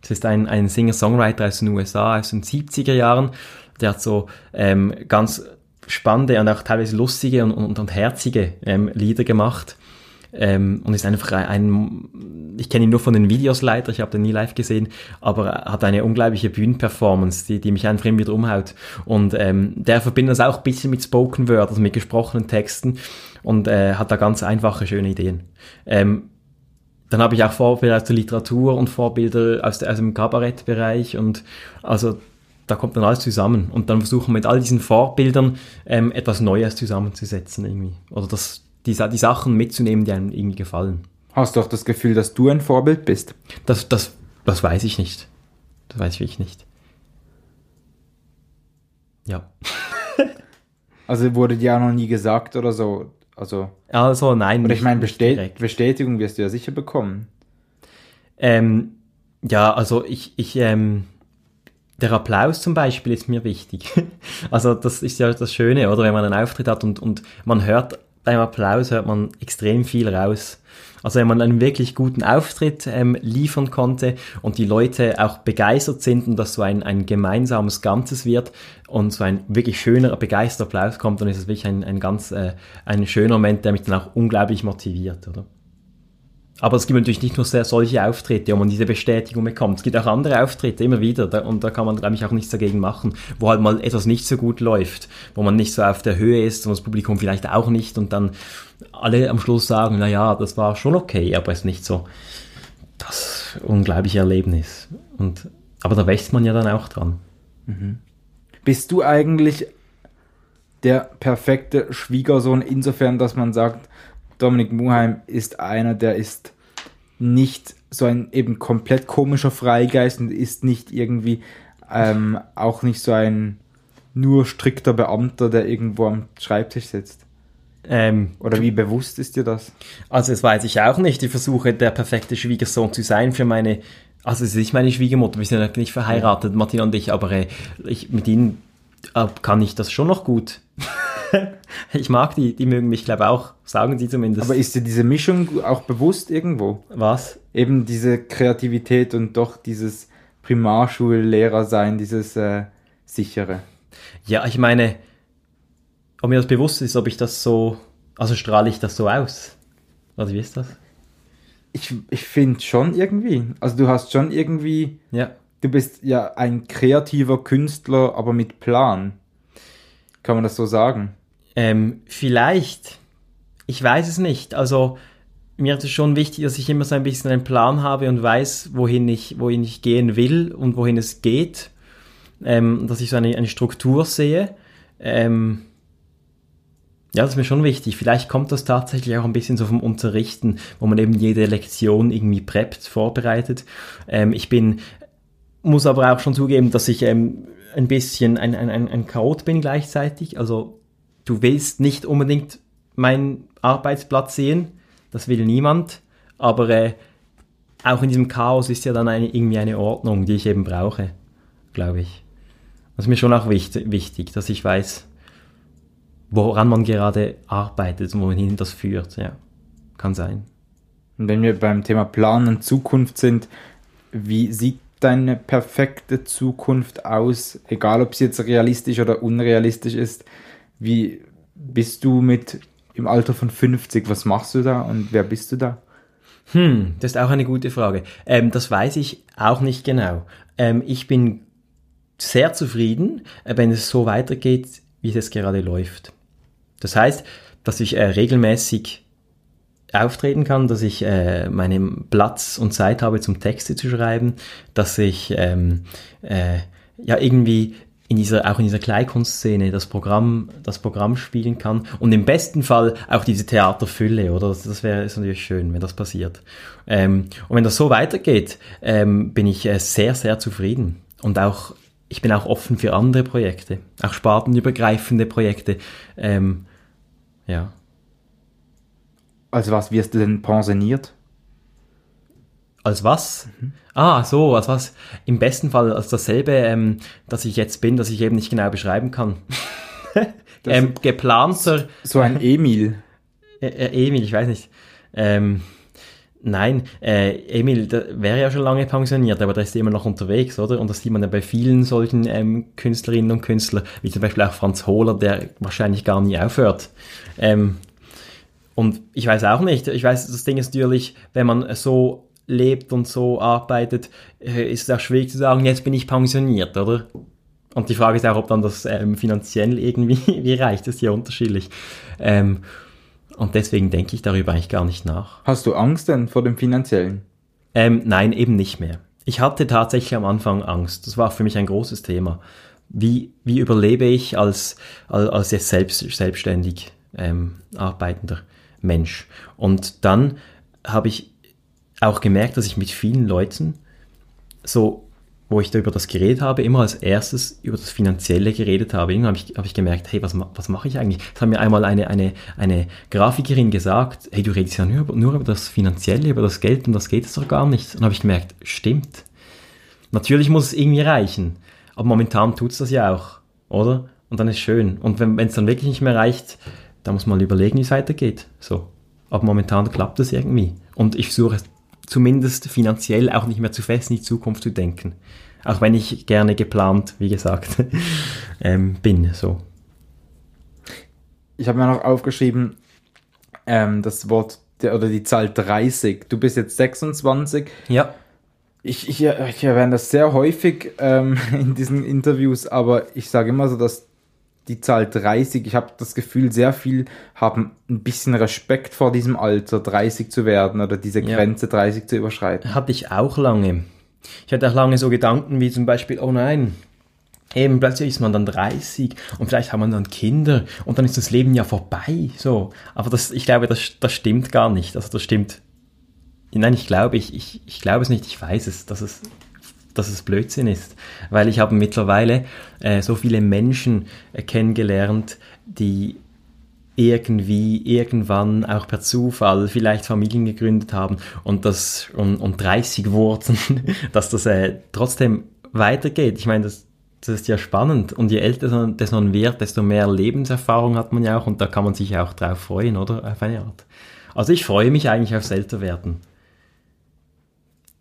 Das ist ein, ein Singer-Songwriter aus den USA, aus den 70er Jahren. Der hat so ähm, ganz spannende und auch teilweise lustige und, und, und herzige ähm, Lieder gemacht. Ähm, und ist einfach ein, ich kenne ihn nur von den Videos leider, ich habe den nie live gesehen, aber er hat eine unglaubliche Bühnenperformance, die, die mich einfach immer wieder umhaut. Und ähm, der verbindet das auch ein bisschen mit Spoken Word, also mit gesprochenen Texten und äh, hat da ganz einfache, schöne Ideen. Ähm, dann habe ich auch Vorbilder aus der Literatur und Vorbilder aus, der, aus dem Kabarettbereich und also da kommt dann alles zusammen und dann versuchen wir mit all diesen Vorbildern ähm, etwas Neues zusammenzusetzen irgendwie oder das, die, die Sachen mitzunehmen, die einem irgendwie gefallen. Hast du auch das Gefühl, dass du ein Vorbild bist? Das, das, das weiß ich nicht. Das weiß ich wirklich nicht. Ja. also wurde dir auch noch nie gesagt oder so, also, also nein. Oder ich meine, Bestät Bestätigung wirst du ja sicher bekommen. Ähm, ja, also ich, ich, ähm, der Applaus zum Beispiel ist mir wichtig. also das ist ja das Schöne, oder? Wenn man einen Auftritt hat und, und man hört beim Applaus hört man extrem viel raus. Also wenn man einen wirklich guten Auftritt ähm, liefern konnte und die Leute auch begeistert sind und dass so ein, ein gemeinsames Ganzes wird und so ein wirklich schöner, begeisterter Applaus kommt, dann ist es wirklich ein, ein ganz äh, ein schöner Moment, der mich dann auch unglaublich motiviert, oder? Aber es gibt natürlich nicht nur sehr solche Auftritte, wo man diese Bestätigung bekommt. Es gibt auch andere Auftritte, immer wieder. Da, und da kann man, glaube auch nichts dagegen machen. Wo halt mal etwas nicht so gut läuft. Wo man nicht so auf der Höhe ist und das Publikum vielleicht auch nicht. Und dann alle am Schluss sagen, na ja, das war schon okay, aber es ist nicht so das unglaubliche Erlebnis. Und, aber da wächst man ja dann auch dran. Mhm. Bist du eigentlich der perfekte Schwiegersohn insofern, dass man sagt, Dominik Muheim ist einer, der ist nicht so ein eben komplett komischer Freigeist und ist nicht irgendwie ähm, auch nicht so ein nur strikter Beamter, der irgendwo am Schreibtisch sitzt. Ähm, Oder wie bewusst ist dir das? Also das weiß ich auch nicht. Ich versuche der perfekte Schwiegersohn zu sein für meine, also es ist nicht meine Schwiegermutter, wir sind ja nicht verheiratet. Martina und ich, aber äh, ich, mit ihnen äh, kann ich das schon noch gut. ich mag die, die mögen mich, glaube auch, sagen sie zumindest. Aber ist dir diese Mischung auch bewusst irgendwo? Was? Eben diese Kreativität und doch dieses Primarschullehrer sein, dieses äh, sichere. Ja, ich meine, ob mir das bewusst ist, ob ich das so, also strahle ich das so aus? Oder wie ist das? Ich, ich finde schon irgendwie. Also du hast schon irgendwie. Ja. Du bist ja ein kreativer Künstler, aber mit Plan. Kann man das so sagen? Ähm, vielleicht. Ich weiß es nicht. Also mir ist es schon wichtig, dass ich immer so ein bisschen einen Plan habe und weiß, wohin ich, wohin ich gehen will und wohin es geht. Ähm, dass ich so eine, eine Struktur sehe. Ähm, ja, das ist mir schon wichtig. Vielleicht kommt das tatsächlich auch ein bisschen so vom Unterrichten, wo man eben jede Lektion irgendwie preppt, vorbereitet. Ähm, ich bin, muss aber auch schon zugeben, dass ich ähm, ein bisschen ein, ein, ein, ein Chaot bin gleichzeitig. Also du willst nicht unbedingt meinen Arbeitsplatz sehen, das will niemand, aber äh, auch in diesem Chaos ist ja dann eine, irgendwie eine Ordnung, die ich eben brauche, glaube ich. Das ist mir schon auch wichtig, wichtig, dass ich weiß, woran man gerade arbeitet und wohin das führt. Ja, kann sein. Und wenn wir beim Thema Plan und Zukunft sind, wie sieht deine perfekte Zukunft aus, egal ob sie jetzt realistisch oder unrealistisch ist? Wie bist du mit im Alter von 50? Was machst du da und wer bist du da? Hm, das ist auch eine gute Frage. Ähm, das weiß ich auch nicht genau. Ähm, ich bin sehr zufrieden, äh, wenn es so weitergeht, wie es gerade läuft. Das heißt, dass ich äh, regelmäßig auftreten kann, dass ich äh, meinen Platz und Zeit habe, zum Texte zu schreiben, dass ich ähm, äh, ja irgendwie in dieser, auch in dieser Kleinkunstszene das Programm, das Programm spielen kann und im besten Fall auch diese Theaterfülle, oder? Das, das wäre natürlich schön, wenn das passiert. Ähm, und wenn das so weitergeht, ähm, bin ich äh, sehr, sehr zufrieden. Und auch, ich bin auch offen für andere Projekte, auch spartenübergreifende Projekte. Ähm, ja. Als was wirst du denn pensioniert? Als was? Mhm. Ah, so, als was? Im besten Fall als dasselbe, ähm, dass ich jetzt bin, dass ich eben nicht genau beschreiben kann. ähm, geplanter. So ein Emil. Äh, äh, Emil, ich weiß nicht. Ähm, nein, äh, Emil wäre ja schon lange pensioniert, aber der ist immer noch unterwegs, oder? Und das sieht man ja bei vielen solchen ähm, Künstlerinnen und Künstlern, wie zum Beispiel auch Franz Hohler, der wahrscheinlich gar nie aufhört. Ähm, und ich weiß auch nicht, ich weiß, das Ding ist natürlich, wenn man so lebt und so arbeitet, äh, ist es auch schwierig zu sagen, jetzt bin ich pensioniert, oder? Und die Frage ist auch, ob dann das ähm, finanziell irgendwie wie reicht, ist ja unterschiedlich. Ähm, und deswegen denke ich darüber eigentlich gar nicht nach. Hast du Angst denn vor dem finanziellen? Ähm, nein, eben nicht mehr. Ich hatte tatsächlich am Anfang Angst. Das war für mich ein großes Thema. Wie, wie überlebe ich als, als, als jetzt selbst, selbstständig ähm, arbeitender Mensch? Und dann habe ich auch gemerkt, dass ich mit vielen Leuten so, wo ich da über das geredet habe, immer als erstes über das Finanzielle geredet habe. Irgendwann habe ich, hab ich gemerkt, hey, was, was mache ich eigentlich? Das hat mir einmal eine, eine, eine Grafikerin gesagt, hey, du redest ja nur, nur über das Finanzielle, über das Geld und das geht es doch gar nicht. Und habe ich gemerkt, stimmt. Natürlich muss es irgendwie reichen, aber momentan tut es das ja auch, oder? Und dann ist schön. Und wenn es dann wirklich nicht mehr reicht, dann muss man überlegen, wie es weitergeht. So. Aber momentan klappt es irgendwie. Und ich versuche zumindest finanziell auch nicht mehr zu fest in die Zukunft zu denken. Auch wenn ich gerne geplant, wie gesagt, ähm, bin. So. Ich habe mir noch aufgeschrieben, ähm, das Wort der, oder die Zahl 30. Du bist jetzt 26. Ja. Ich, ich, ich erwähne das sehr häufig ähm, in diesen Interviews, aber ich sage immer so, dass die Zahl 30, ich habe das Gefühl, sehr viel haben ein bisschen Respekt vor diesem Alter, 30 zu werden oder diese Ja. Grenze 30 zu überschreiten. Hatte ich auch lange. Ich hatte auch lange so Gedanken wie zum Beispiel, oh nein, eben plötzlich ist man dann 30 und vielleicht hat man dann Kinder und dann ist das Leben ja vorbei. So. Aber das, ich glaube, das, das stimmt gar nicht. Also das stimmt. Nein, ich glaube, ich, ich, ich glaube es nicht, ich weiß es, dass es, dass es Blödsinn ist. Weil ich habe mittlerweile äh, so viele Menschen äh, kennengelernt, die irgendwie, irgendwann, auch per Zufall, vielleicht Familien gegründet haben und das und, und 30 wurden, dass das äh, trotzdem weitergeht. Ich meine, das, das ist ja spannend. Und je älter das man wird, desto mehr Lebenserfahrung hat man ja auch und da kann man sich auch drauf freuen, oder? Auf eine Art. Also ich freue mich eigentlich aufs Älterwerden.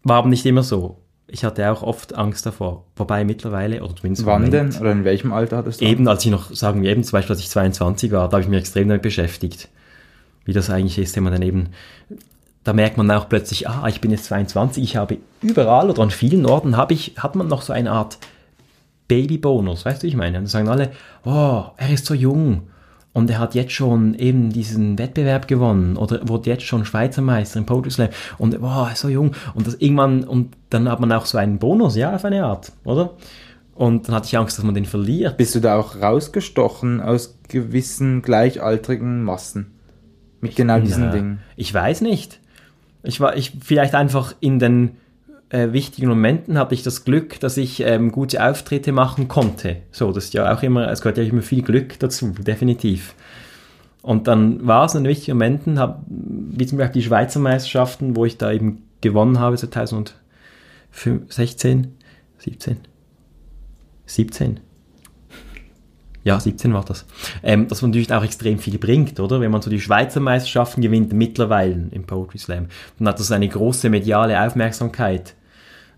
War aber nicht immer so. Ich hatte auch oft Angst davor. Wobei mittlerweile, oder zumindest Wann Moment- denn? Oder in welchem Alter hattest du? Eben, als ich noch, sagen wir eben zum Beispiel, als ich 22 war, da habe ich mich extrem damit beschäftigt. Wie das eigentlich ist, wenn man dann eben, da merkt man auch plötzlich, ah, ich bin jetzt 22, ich habe überall oder an vielen Orten habe ich, hat man noch so eine Art Babybonus, weißt du, ich meine? Und dann sagen alle, oh, er ist so jung und er hat jetzt schon eben diesen Wettbewerb gewonnen oder wurde jetzt schon Schweizer Meister im Poetry Slam und wow, er ist so jung und das irgendwann und dann hat man auch so einen Bonus, ja, auf eine Art, oder? Und dann hatte ich Angst, dass man den verliert. Bist du da auch rausgestochen aus gewissen gleichaltrigen Massen? Mit genau diesen Na, Dingen. Ich weiß nicht. Ich war, ich vielleicht einfach in den äh, wichtigen Momenten hatte ich das Glück, dass ich ähm, gute Auftritte machen konnte. So, das ist ja auch immer, es gehört ja immer viel Glück dazu, definitiv. Und dann war es in wichtigen Momenten, hab, wie zum Beispiel die Schweizer Meisterschaften, wo ich da eben gewonnen habe 2016, 17, 17. Ja, 17 war das. Ähm, das natürlich auch extrem viel bringt, oder? Wenn man so die Schweizer Meisterschaften gewinnt, mittlerweile im Poetry Slam, dann hat das eine große mediale Aufmerksamkeit.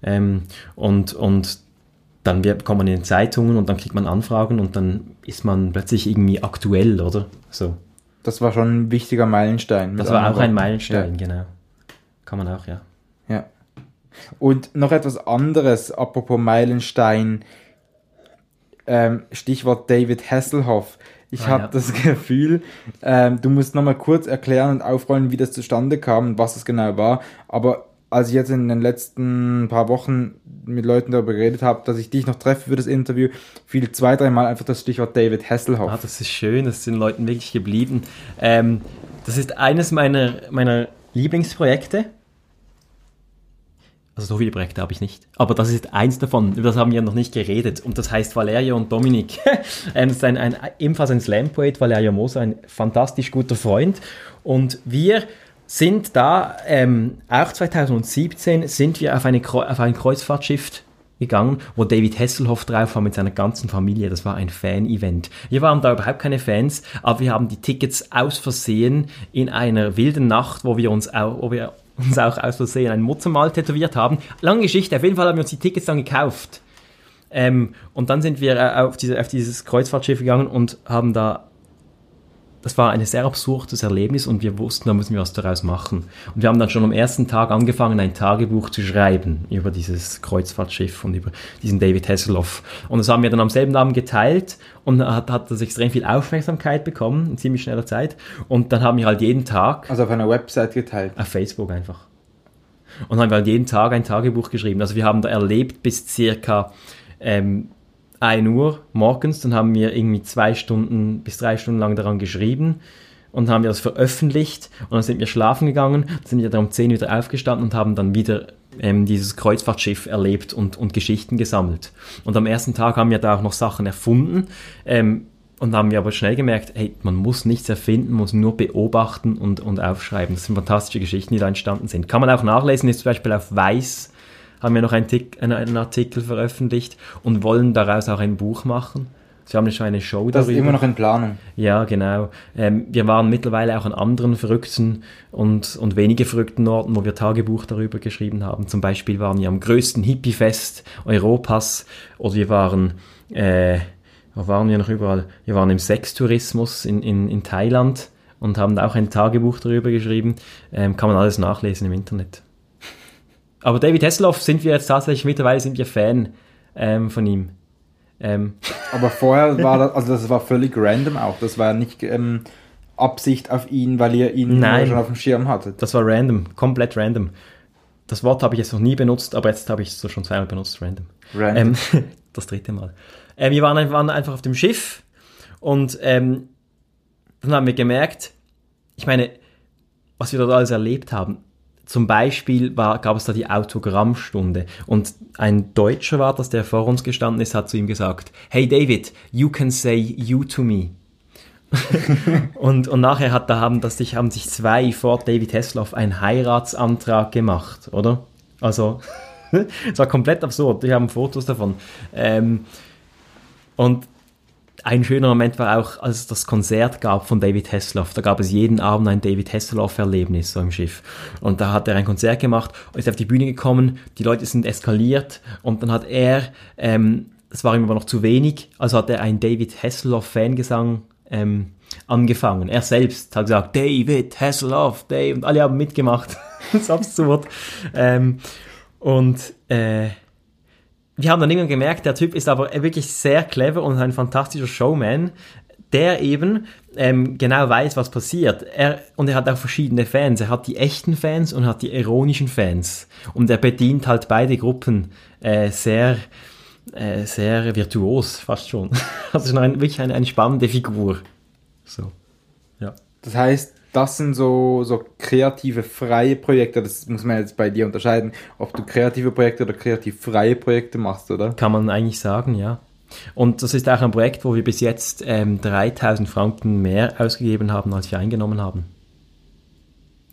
Ähm, und, und dann kommt man in den Zeitungen und dann kriegt man Anfragen und dann ist man plötzlich irgendwie aktuell, oder? So. Das war schon ein wichtiger Meilenstein. Das war auch ein. Meilenstein, genau. Kann man auch, ja. Ja. ja. Und noch etwas anderes, apropos Meilenstein. Ähm, Stichwort David Hasselhoff. Ich Ah, habe ja. das Gefühl, ähm, du musst nochmal kurz erklären und aufrollen, wie das zustande kam und was es genau war. Aber als ich jetzt in den letzten paar Wochen mit Leuten darüber geredet habe, dass ich dich noch treffe für das Interview, fiel zwei, dreimal einfach das Stichwort David Hasselhoff. Ah, das ist schön, das sind Leuten wirklich geblieben. Ähm, das ist eines meiner, meiner Lieblingsprojekte. Also so viele Projekte habe ich nicht. Aber das ist eins davon, über das haben wir noch nicht geredet. Und das heißt Valerio und Dominik. Ähm, das ist ein, ein, ebenfalls ein Slam-Poet, Valerio Moser, ein fantastisch guter Freund. Und wir sind da, ähm, auch 2017, sind wir auf, eine, auf ein Kreuzfahrtschiff gegangen, wo David Hasselhoff drauf war mit seiner ganzen Familie. Das war ein Fan-Event. Wir waren da überhaupt keine Fans, aber wir haben die Tickets aus Versehen in einer wilden Nacht, wo wir uns auch, wo wir uns auch aus Versehen ein Muttermal tätowiert haben. Lange Geschichte, auf jeden Fall haben wir uns die Tickets dann gekauft. Ähm, und dann sind wir äh, auf, diese, auf dieses Kreuzfahrtschiff gegangen und haben da das war ein sehr absurdes Erlebnis und wir wussten, da müssen wir was daraus machen. Und wir haben dann schon am ersten Tag angefangen, ein Tagebuch zu schreiben über dieses Kreuzfahrtschiff und über diesen David Hasselhoff. Und das haben wir dann am selben Abend geteilt und hat, hat das extrem viel Aufmerksamkeit bekommen in ziemlich schneller Zeit. Und dann haben wir halt jeden Tag Also auf einer Website geteilt. auf Facebook einfach. Und haben wir halt jeden Tag ein Tagebuch geschrieben. Also wir haben da erlebt bis circa ähm, 1 Uhr morgens, dann haben wir irgendwie zwei Stunden bis drei Stunden lang daran geschrieben und haben wir das veröffentlicht und dann sind wir schlafen gegangen, sind wir dann um 10 Uhr wieder aufgestanden und haben dann wieder ähm, dieses Kreuzfahrtschiff erlebt und, und Geschichten gesammelt. Und am ersten Tag haben wir da auch noch Sachen erfunden ähm, und haben wir aber schnell gemerkt, hey, man muss nichts erfinden, man muss nur beobachten und, und aufschreiben. Das sind fantastische Geschichten, die da entstanden sind. Kann man auch nachlesen, ist zum Beispiel auf Weiß haben wir noch einen, Tick, einen, einen Artikel veröffentlicht und wollen daraus auch ein Buch machen. Sie haben schon eine Show Das darüber. ist immer noch in Planung. Ja, genau. Ähm, wir waren mittlerweile auch an anderen verrückten und, und weniger verrückten Orten, wo wir Tagebuch darüber geschrieben haben. Zum Beispiel waren wir am größten Hippie-Fest Europas oder wir waren, äh, wo waren wir noch überall? Wir waren im Sextourismus in, in, in Thailand und haben auch ein Tagebuch darüber geschrieben. Ähm, kann man alles nachlesen im Internet. Aber David Hasselhoff sind wir jetzt tatsächlich mittlerweile sind wir Fan ähm, von ihm. Ähm. Aber vorher war das, also das war völlig random auch. Das war nicht ähm, Absicht auf ihn, weil ihr ihn schon auf dem Schirm hattet. Das war random, komplett random. Das Wort habe ich jetzt noch nie benutzt, aber jetzt habe ich es so schon zweimal benutzt, random. Random. Ähm, das dritte Mal. Ähm, wir waren, waren, einfach auf dem Schiff und ähm, dann haben wir gemerkt, ich meine, was wir dort alles erlebt haben. Zum Beispiel war, gab es da die Autogrammstunde und ein Deutscher war das, der vor uns gestanden ist, hat zu ihm gesagt, Hey David, you can say you to me. und, und nachher hat, da haben, das, haben sich zwei vor David Hasselhoff einen Heiratsantrag gemacht, oder? Also, es war komplett absurd. Wir haben Fotos davon. Ähm, und ein schöner Moment war auch, als es das Konzert gab von David Hasselhoff. Da gab es jeden Abend ein David Hasselhoff-Erlebnis so im Schiff. Und da hat er ein Konzert gemacht und ist auf die Bühne gekommen. Die Leute sind eskaliert und dann hat er, ähm, es war ihm aber noch zu wenig, also hat er ein David Hasselhoff-Fangesang ähm, angefangen. Er selbst hat gesagt, David Hasselhoff, Dave, und alle haben mitgemacht. das ist absurd. Ähm, und äh, wir haben dann irgendwann gemerkt, der Typ ist aber wirklich sehr clever und ein fantastischer Showman, der eben ähm, genau weiß, was passiert. Er, und er hat auch verschiedene Fans. Er hat die echten Fans und hat die ironischen Fans. Und er bedient halt beide Gruppen äh, sehr, äh, sehr virtuos, fast schon. Das ist eine, wirklich eine, eine spannende Figur. So, ja. Das heißt, das sind so, so kreative, freie Projekte. Das muss man jetzt bei dir unterscheiden, ob du kreative Projekte oder kreativ freie Projekte machst, oder? Kann man eigentlich sagen, ja. Und das ist auch ein Projekt, wo wir bis jetzt ähm, 3000 Franken mehr ausgegeben haben, als wir eingenommen haben.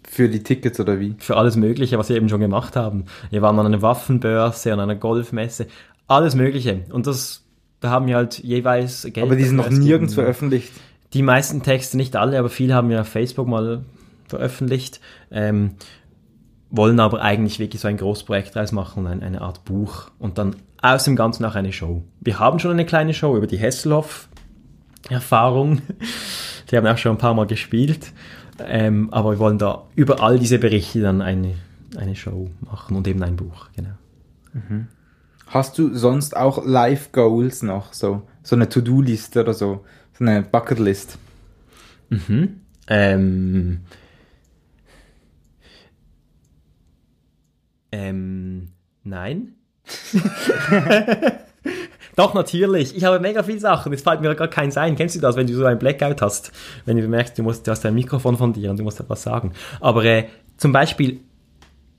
Für die Tickets oder wie? Für alles Mögliche, was wir eben schon gemacht haben. Wir waren an einer Waffenbörse, an einer Golfmesse, alles Mögliche. Und das, da haben wir halt jeweils Geld. Aber die sind noch nirgends veröffentlicht. Die meisten Texte, nicht alle, aber viele haben wir auf Facebook mal veröffentlicht. Ähm, wollen aber eigentlich wirklich so ein Großprojekt draus machen, ein, eine Art Buch und dann aus dem Ganzen auch eine Show. Wir haben schon eine kleine Show über die Hesselhoff-Erfahrung. Die haben auch schon ein paar Mal gespielt. Ähm, aber wir wollen da über all diese Berichte dann eine, eine Show machen und eben ein Buch, genau. Mhm. Hast du sonst auch Live-Goals noch? So, so eine To-Do-Liste oder so? Eine Bucketlist. Mhm. Ähm. Ähm. Nein. Doch, natürlich. Ich habe mega viele Sachen. Jetzt fällt mir gar keins ein. Kennst du das, wenn du so ein Blackout hast? Wenn du merkst, du, musst, du hast ein Mikrofon von dir und du musst etwas sagen. Aber äh, zum Beispiel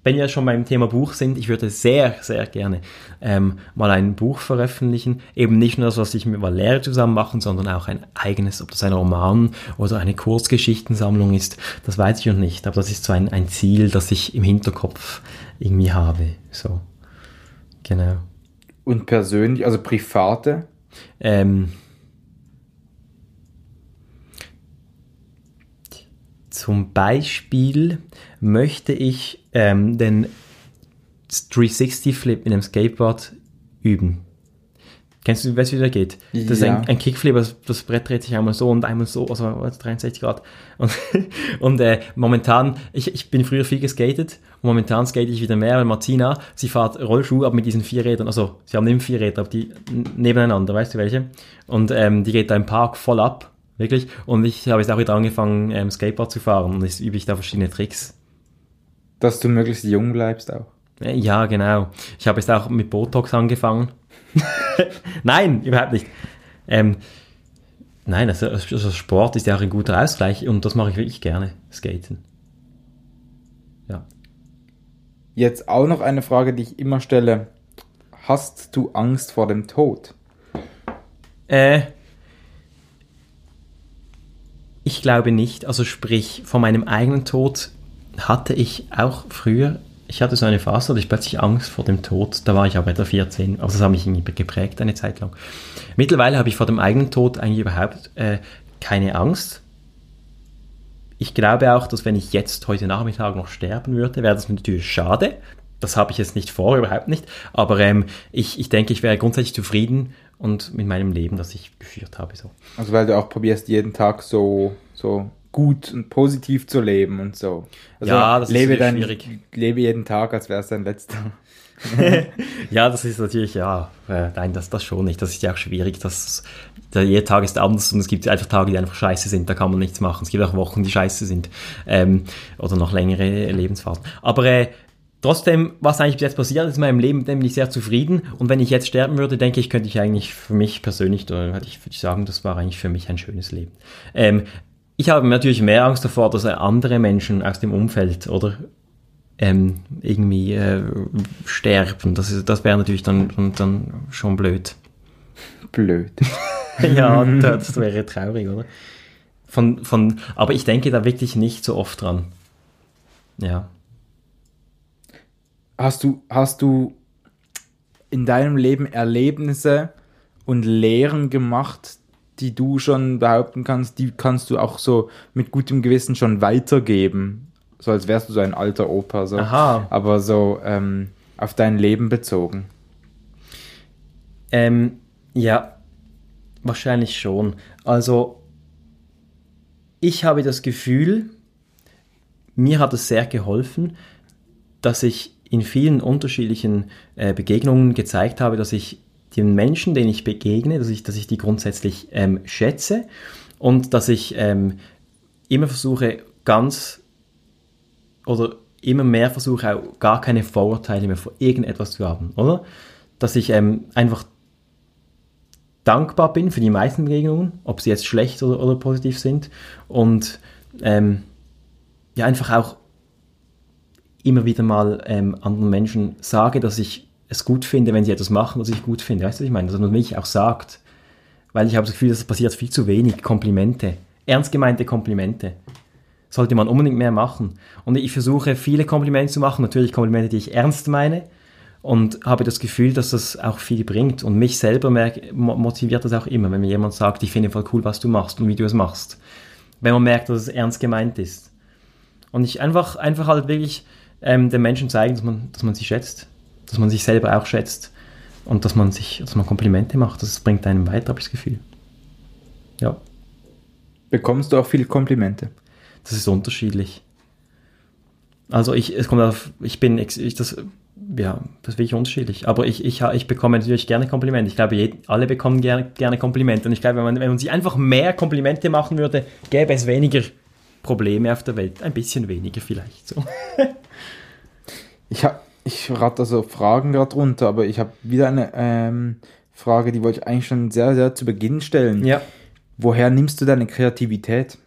wenn wir schon beim Thema Buch sind, ich würde sehr, sehr gerne ähm, mal ein Buch veröffentlichen. Eben nicht nur das, was ich mit Valerie zusammen machen, sondern auch ein eigenes, ob das ein Roman oder eine Kurzgeschichtensammlung ist, das weiß ich noch nicht. Aber das ist so ein, ein Ziel, das ich im Hinterkopf irgendwie habe. So, genau. Und persönlich, also private? Ähm, zum Beispiel möchte ich ähm, den 360 Flip mit einem Skateboard üben. Kennst du, weißt du, wie der geht? Das ist ein, ein Kickflip, das, das, Brett dreht sich einmal so und einmal so, also 63 Grad. Und, und äh, momentan, ich, ich bin früher viel geskatet und momentan skate ich wieder mehr, weil Martina, sie fährt Rollschuh, aber mit diesen vier Rädern, also sie haben nicht vier Räder, aber die nebeneinander, weißt du welche? Und ähm, die geht da im Park voll ab, wirklich. Und ich habe jetzt auch wieder angefangen, ähm, Skateboard zu fahren und jetzt übe ich da verschiedene Tricks. Dass du möglichst jung bleibst auch. Äh, ja, genau. Ich habe jetzt auch mit Botox angefangen. nein, überhaupt nicht. Ähm, nein, also, also, Sport ist ja auch ein guter Ausgleich und das mache ich wirklich gerne, Skaten. Ja. Jetzt auch noch eine Frage, die ich immer stelle. Hast du Angst vor dem Tod? Äh, ich glaube nicht. Also sprich, vor meinem eigenen Tod hatte ich auch früher, ich hatte so eine Phase, hatte ich plötzlich Angst vor dem Tod. Da war ich aber etwa 14. Also das hat mich irgendwie geprägt eine Zeit lang. Mittlerweile habe ich vor dem eigenen Tod eigentlich überhaupt äh, keine Angst. Ich glaube auch, dass wenn ich jetzt heute Nachmittag noch sterben würde, wäre das natürlich schade. Das habe ich jetzt nicht vor, überhaupt nicht. Aber ähm, ich, ich denke, ich wäre grundsätzlich zufrieden und mit meinem Leben, das ich geführt habe. So. Also weil du auch probierst, jeden Tag so, so gut und positiv zu leben und so. Also Ja, das ist lebe natürlich dein, schwierig. Lebe jeden Tag, als wäre es dein letzter. Ja, das ist natürlich, ja, äh, nein, das, das schon nicht. Das ist ja auch schwierig. Das, der, jeder Tag ist anders und es gibt einfach Tage, die einfach scheiße sind, da kann man nichts machen. Es gibt auch Wochen, die scheiße sind. Ähm, oder noch längere Lebensphasen. Aber äh, trotzdem, was eigentlich bis jetzt passiert ist in meinem Leben, bin ich sehr zufrieden. Und wenn ich jetzt sterben würde, denke ich, könnte ich eigentlich für mich persönlich, oder würde ich, sagen, das war eigentlich für mich ein schönes Leben. Ähm, ich habe natürlich mehr Angst davor, dass andere Menschen aus dem Umfeld oder ähm, irgendwie äh, sterben. Das, ist- das wäre natürlich dann, dann, dann schon blöd. Blöd. ja, das wäre traurig, oder? Von, von, aber ich denke da wirklich nicht so oft dran. Ja. Hast du, hast du in deinem Leben Erlebnisse und Lehren gemacht, die du schon behaupten kannst, die kannst du auch so mit gutem Gewissen schon weitergeben? So als wärst du so ein alter Opa, so. Aha. Aber so ähm, auf dein Leben bezogen. Ähm, ja, wahrscheinlich schon. Also, ich habe das Gefühl, mir hat es sehr geholfen, dass ich in vielen unterschiedlichen äh, Begegnungen gezeigt habe, dass ich den Menschen, denen ich begegne, dass ich, dass ich die grundsätzlich ähm, schätze und dass ich ähm, immer versuche, ganz oder immer mehr versuche, auch gar keine Vorurteile mehr vor irgendetwas zu haben, oder? Dass ich ähm, einfach dankbar bin für die meisten Begegnungen, ob sie jetzt schlecht oder, oder positiv sind und ähm, ja einfach auch immer wieder mal ähm, anderen Menschen sage, dass ich es gut finde, wenn sie etwas machen, was ich gut finde. Weißt du, was ich meine? Dass man wirklich auch sagt. Weil ich habe das Gefühl, das passiert viel zu wenig. Komplimente. Ernst gemeinte Komplimente. Sollte man unbedingt mehr machen. Und ich versuche, viele Komplimente zu machen. Natürlich Komplimente, die ich ernst meine. Und habe das Gefühl, dass das auch viel bringt. Und mich selber merk, mo- motiviert das auch immer, wenn mir jemand sagt, ich finde voll cool, was du machst und wie du es machst. Wenn man merkt, dass es ernst gemeint ist. Und ich einfach, einfach halt wirklich ähm, den Menschen zeigen, dass man, dass man sie schätzt, dass man sich selber auch schätzt und dass man sich, dass man Komplimente macht. Das bringt einem weiter, habe ich das Gefühl. Ja, Bekommst du auch viele Komplimente? das ist unterschiedlich. Also ich, es kommt auf, ich bin, ich, das, ja, das ist wirklich unterschiedlich. Aber ich, ich, ich bekomme natürlich gerne Komplimente. Ich glaube, alle bekommen gerne, gerne Komplimente. Und ich glaube, wenn man, wenn man sich einfach mehr Komplimente machen würde, gäbe es weniger Probleme auf der Welt. Ein bisschen weniger vielleicht. So. Ich habe, ich rate also Fragen gerade runter, aber ich habe wieder eine ähm, Frage, die wollte ich eigentlich schon sehr, sehr zu Beginn stellen. Ja. Woher nimmst du deine Kreativität?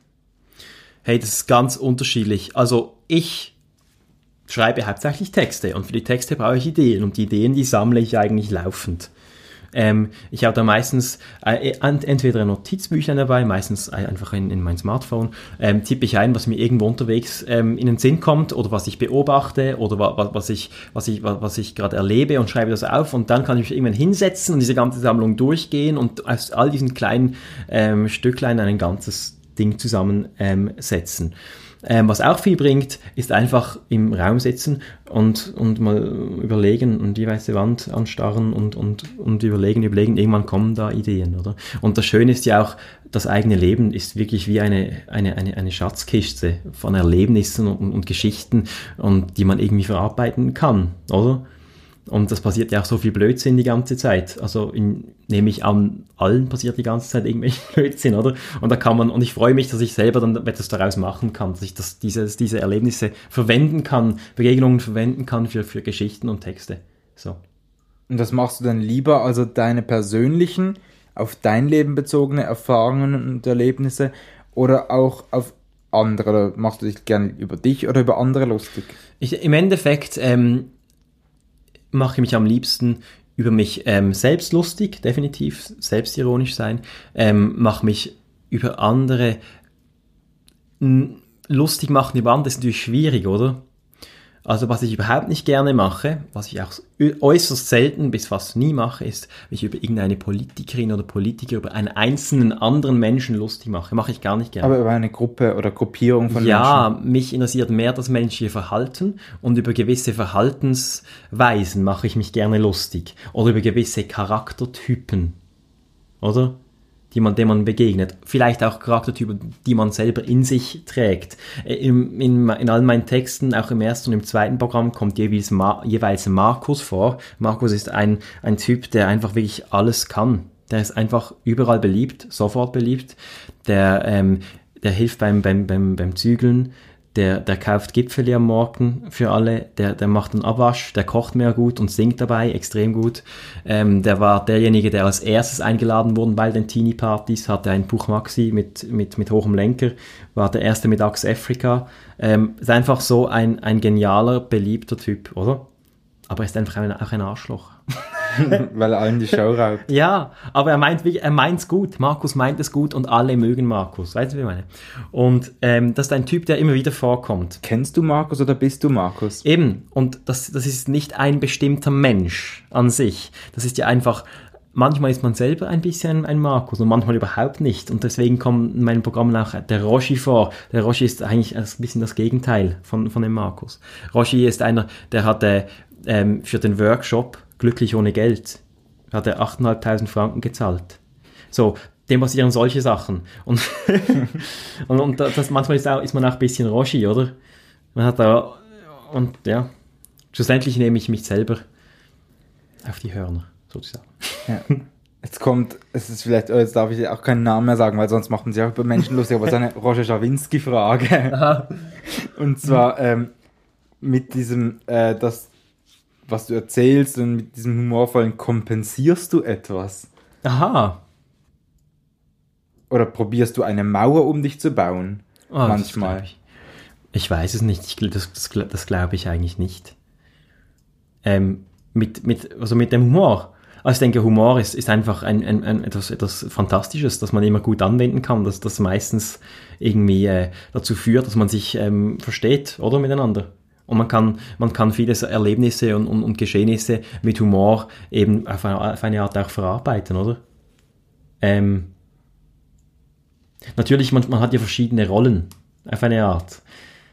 Hey, das ist ganz unterschiedlich. Also ich schreibe hauptsächlich Texte und für die Texte brauche ich Ideen und die Ideen, die sammle ich eigentlich laufend. Ähm, ich habe da meistens äh, ent- entweder ein Notizbüchlein dabei, meistens ein- einfach in, in mein Smartphone, ähm, tippe ich ein, was mir irgendwo unterwegs ähm, in den Sinn kommt oder was ich beobachte oder wa wa was ich, was ich, wa was ich gerade erlebe und schreibe das auf und dann kann ich mich irgendwann hinsetzen und diese ganze Sammlung durchgehen und aus all diesen kleinen ähm, Stücklein ein ganzes Ding zusammensetzen. Ähm. Ähm, was auch viel bringt, ist einfach im Raum sitzen und, und mal überlegen und die weiße Wand anstarren und, und, und überlegen, überlegen. Irgendwann kommen da Ideen, oder? Und das Schöne ist ja auch, das eigene Leben ist wirklich wie eine, eine, eine, eine Schatzkiste von Erlebnissen und, und Geschichten und die man irgendwie verarbeiten kann, oder? Und das passiert ja auch so viel Blödsinn die ganze Zeit. Also in, nehme ich an, allen passiert die ganze Zeit irgendwelche Blödsinn, oder? Und da kann man, und ich freue mich, dass ich selber dann etwas daraus machen kann, dass ich das, dieses, diese Erlebnisse verwenden kann, Begegnungen verwenden kann für, für Geschichten und Texte. So. Und was machst du dann lieber? Also deine persönlichen, auf dein Leben bezogene Erfahrungen und Erlebnisse oder auch auf andere? Oder machst du dich gerne über dich oder über andere lustig? Ich, Im Endeffekt ähm, mache ich mich am liebsten über mich ähm, selbst lustig, definitiv selbstironisch sein, ähm, mache mich über andere lustig machen über andere ist natürlich schwierig, oder? Also was ich überhaupt nicht gerne mache, was ich auch äußerst selten bis fast nie mache, ist, mich über irgendeine Politikerin oder Politiker, über einen einzelnen anderen Menschen lustig mache. Mache ich gar nicht gerne. Aber über eine Gruppe oder Gruppierung von Ja, mich interessiert mehr das menschliche Verhalten und über gewisse Verhaltensweisen mache ich mich gerne lustig. Oder über gewisse Charaktertypen. Oder? Die man, dem man begegnet. Vielleicht auch Charaktertypen, die man selber in sich trägt. Äh, in, in, in all meinen Texten, auch im ersten und im zweiten Programm, kommt jeweils, jeweils Markus vor. Markus ist ein, ein Typ, der einfach wirklich alles kann. Der ist einfach überall beliebt, sofort beliebt. Der, ähm, der hilft beim, beim, beim, beim Zügeln der, der kauft Gipfeli am Morgen für alle, der, der macht einen Abwasch, der kocht mehr gut und singt dabei extrem gut. Ähm, der war derjenige, der als erstes eingeladen wurde bei den Teenie-Partys, hatte ein Buch Maxi mit, mit, mit hohem Lenker, war der erste mit Axe Africa. Ähm, ist einfach so ein, ein genialer, beliebter Typ, oder? Aber er ist einfach ein, auch ein Arschloch. Weil er allen die Show raubt. ja, aber er meint er meint's gut. Markus meint es gut und alle mögen Markus. Weißt du, wie ich meine? Und ähm, das ist ein Typ, der immer wieder vorkommt. Kennst du Markus oder bist du Markus? Eben. Und das, das ist nicht ein bestimmter Mensch an sich. Das ist ja einfach manchmal ist man selber ein bisschen ein Markus und manchmal überhaupt nicht. Und deswegen kommt in meinem Programm auch der Roshi vor. Der Roshi ist eigentlich ein bisschen das Gegenteil von, von dem Markus. Roshi ist einer, der hatte ähm, für den Workshop glücklich ohne Geld. Hat er 8.500 Franken gezahlt. So, dem passieren solche Sachen. Und, und, und, das, manchmal ist, auch, ist man auch ein bisschen Roshi, oder? Man hat da, und ja, schlussendlich nehme ich mich selber auf die Hörner, sozusagen. Ja. Jetzt kommt, es ist vielleicht, oh, jetzt darf ich auch keinen Namen mehr sagen, weil sonst macht man sich auch über Menschen lustig, aber es ist eine Roger Schawinski-Frage. Und zwar ähm, mit diesem, äh, dass was du erzählst und mit diesem humorvollen kompensierst du etwas? Aha. Oder probierst du eine Mauer um dich zu bauen? Oh, manchmal. Ich. ich. weiß es nicht. Ich, das das, das glaube ich eigentlich nicht. Ähm, mit, mit, also mit dem Humor. Also ich denke, Humor ist, ist einfach ein, ein, ein etwas, etwas Fantastisches, das man immer gut anwenden kann, dass das meistens irgendwie äh, dazu führt, dass man sich ähm, versteht, oder miteinander. Und man kann, man kann viele Erlebnisse und, und, und Geschehnisse mit Humor eben auf eine, auf eine Art auch verarbeiten, oder? Ähm, natürlich, man, man hat ja verschiedene Rollen auf eine Art.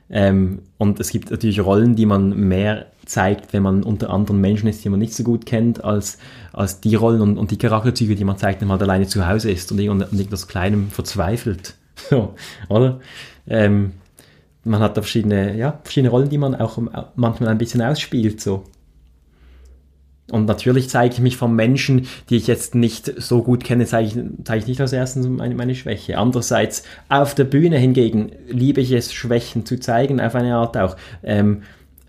Ähm, und es gibt natürlich Rollen, die man mehr zeigt, wenn man unter anderen Menschen ist, die man nicht so gut kennt, als, als die Rollen und, und die Charakterzüge, die man zeigt, wenn man halt alleine zu Hause ist und, irgendwas Kleinem verzweifelt. So, oder? Ähm, man hat da verschiedene, ja, verschiedene Rollen, die man auch manchmal ein bisschen ausspielt, so. Und natürlich zeige ich mich von Menschen, die ich jetzt nicht so gut kenne, zeige ich, zeige ich nicht als erstes meine, meine Schwäche. Andererseits, auf der Bühne hingegen liebe ich es, Schwächen zu zeigen, auf eine Art auch. Ähm,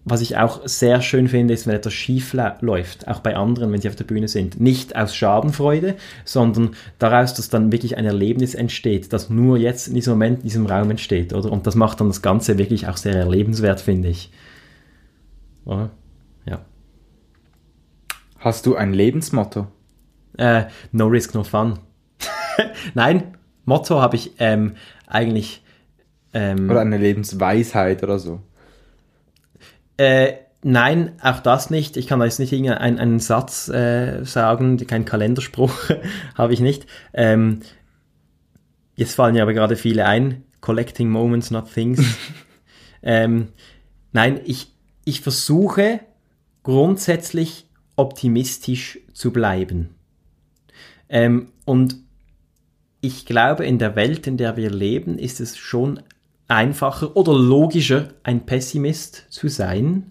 was ich auch sehr schön finde, ist, wenn etwas schief läuft, auch bei anderen, wenn sie auf der Bühne sind. Nicht aus Schadenfreude, sondern daraus, dass dann wirklich ein Erlebnis entsteht, das nur jetzt in diesem Moment in diesem Raum entsteht, oder? Und das macht dann das Ganze wirklich auch sehr erlebenswert, finde ich. Oder? Ja. Hast du ein Lebensmotto? Äh, no risk, no fun. Nein, Motto habe ich ähm, eigentlich. Ähm, oder eine Lebensweisheit oder so. Äh, nein, auch das nicht. Ich kann jetzt nicht irgendeinen einen Satz äh, sagen, kein Kalenderspruch habe ich nicht. Ähm, jetzt fallen ja aber gerade viele ein. Collecting Moments, not Things. ähm, nein, ich, ich versuche grundsätzlich optimistisch zu bleiben. Ähm, und ich glaube, in der Welt, in der wir leben, ist es schon einfacher oder logischer, ein Pessimist zu sein.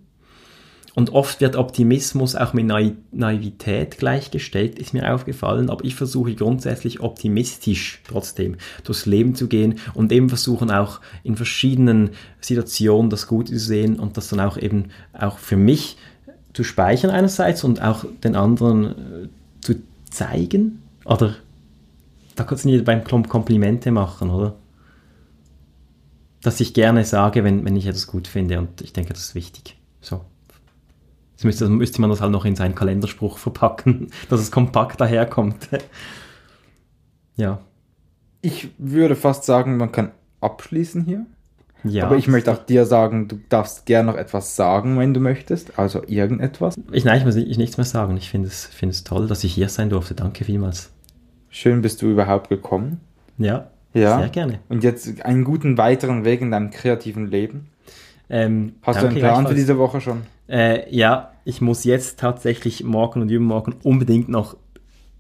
Und oft wird Optimismus auch mit Naivität gleichgestellt, ist mir aufgefallen. Aber ich versuche grundsätzlich optimistisch trotzdem durchs Leben zu gehen und eben versuchen auch in verschiedenen Situationen das Gute zu sehen und das dann auch eben auch für mich zu speichern einerseits und auch den anderen äh, zu zeigen. Oder da kannst du nicht beim Komplimente machen, oder? Dass ich gerne sage, wenn, wenn ich etwas gut finde und ich denke, das ist wichtig. So. Jetzt müsste, müsste man das halt noch in seinen Kalenderspruch verpacken, dass es kompakt daherkommt. ja. Ich würde fast sagen, man kann abschließen hier. Ja, Aber ich möchte auch dir sagen, du darfst gerne noch etwas sagen, wenn du möchtest. Also irgendetwas. Ich, nein, ich muss ich nichts mehr sagen. Ich finde es, find es toll, dass ich hier sein durfte. Danke vielmals. Schön bist du überhaupt gekommen. Ja, ja. Sehr gerne. Und jetzt einen guten weiteren Weg in deinem kreativen Leben. Ähm, Hast du einen Plan für diese Woche schon? Äh, ja, ich muss jetzt tatsächlich morgen und übermorgen unbedingt noch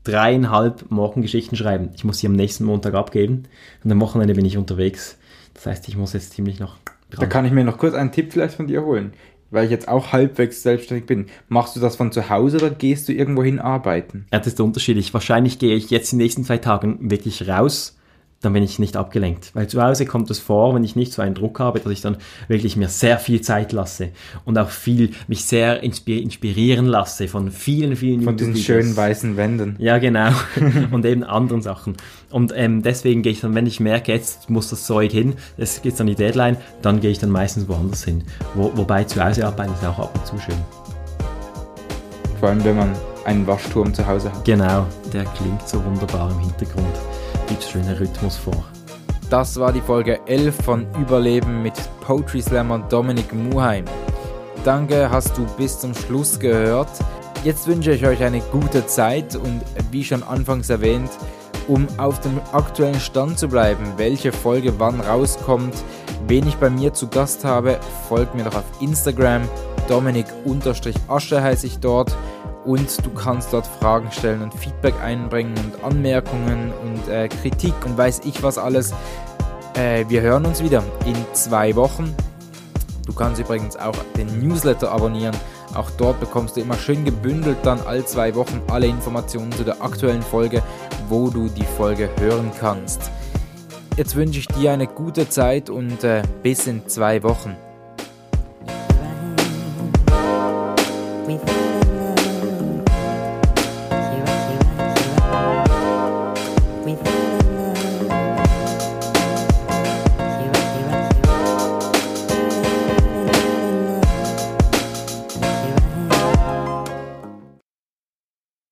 dreieinhalb Morgengeschichten schreiben. Ich muss sie am nächsten Montag abgeben und am Wochenende bin ich unterwegs. Das heißt, ich muss jetzt ziemlich noch Da dran. kann ich mir noch kurz einen Tipp vielleicht von dir holen, weil ich jetzt auch halbwegs selbstständig bin. Machst du das von zu Hause oder gehst du irgendwo hin arbeiten? Ja, das ist unterschiedlich. Wahrscheinlich gehe ich jetzt in den nächsten zwei Tagen wirklich raus, dann bin ich nicht abgelenkt. Weil zu Hause kommt es vor, wenn ich nicht so einen Druck habe, dass ich dann wirklich mir sehr viel Zeit lasse und auch viel mich sehr inspi- inspirieren lasse von vielen, vielen Von diesen schönen weißen Wänden. Ja, genau. und eben anderen Sachen. Und ähm, deswegen gehe ich dann, wenn ich merke, jetzt muss das Zeug hin, es geht an die Deadline, dann gehe ich dann meistens woanders hin. Wo, wobei zu Hause arbeiten ist auch ab und zu schön. Vor allem, wenn man einen Waschturm zu Hause hat. Genau, der klingt so wunderbar im Hintergrund. Gibt schöner Rhythmus vor. Das war die Folge 11 von Überleben mit Poetry Slammer Dominik Muheim. Danke, hast du bis zum Schluss gehört. Jetzt wünsche ich euch eine gute Zeit und wie schon anfangs erwähnt, um auf dem aktuellen Stand zu bleiben, welche Folge wann rauskommt, wen ich bei mir zu Gast habe, folgt mir doch auf Instagram. Dominik-Asche heiße ich dort und du kannst dort Fragen stellen und Feedback einbringen und Anmerkungen und äh, Kritik und weiß ich was alles. Äh, wir hören uns wieder in zwei Wochen. Du kannst übrigens auch den Newsletter abonnieren. Auch dort bekommst du immer schön gebündelt dann all zwei Wochen alle Informationen zu der aktuellen Folge, wo du die Folge hören kannst. Jetzt wünsche ich dir eine gute Zeit und äh, bis in zwei Wochen.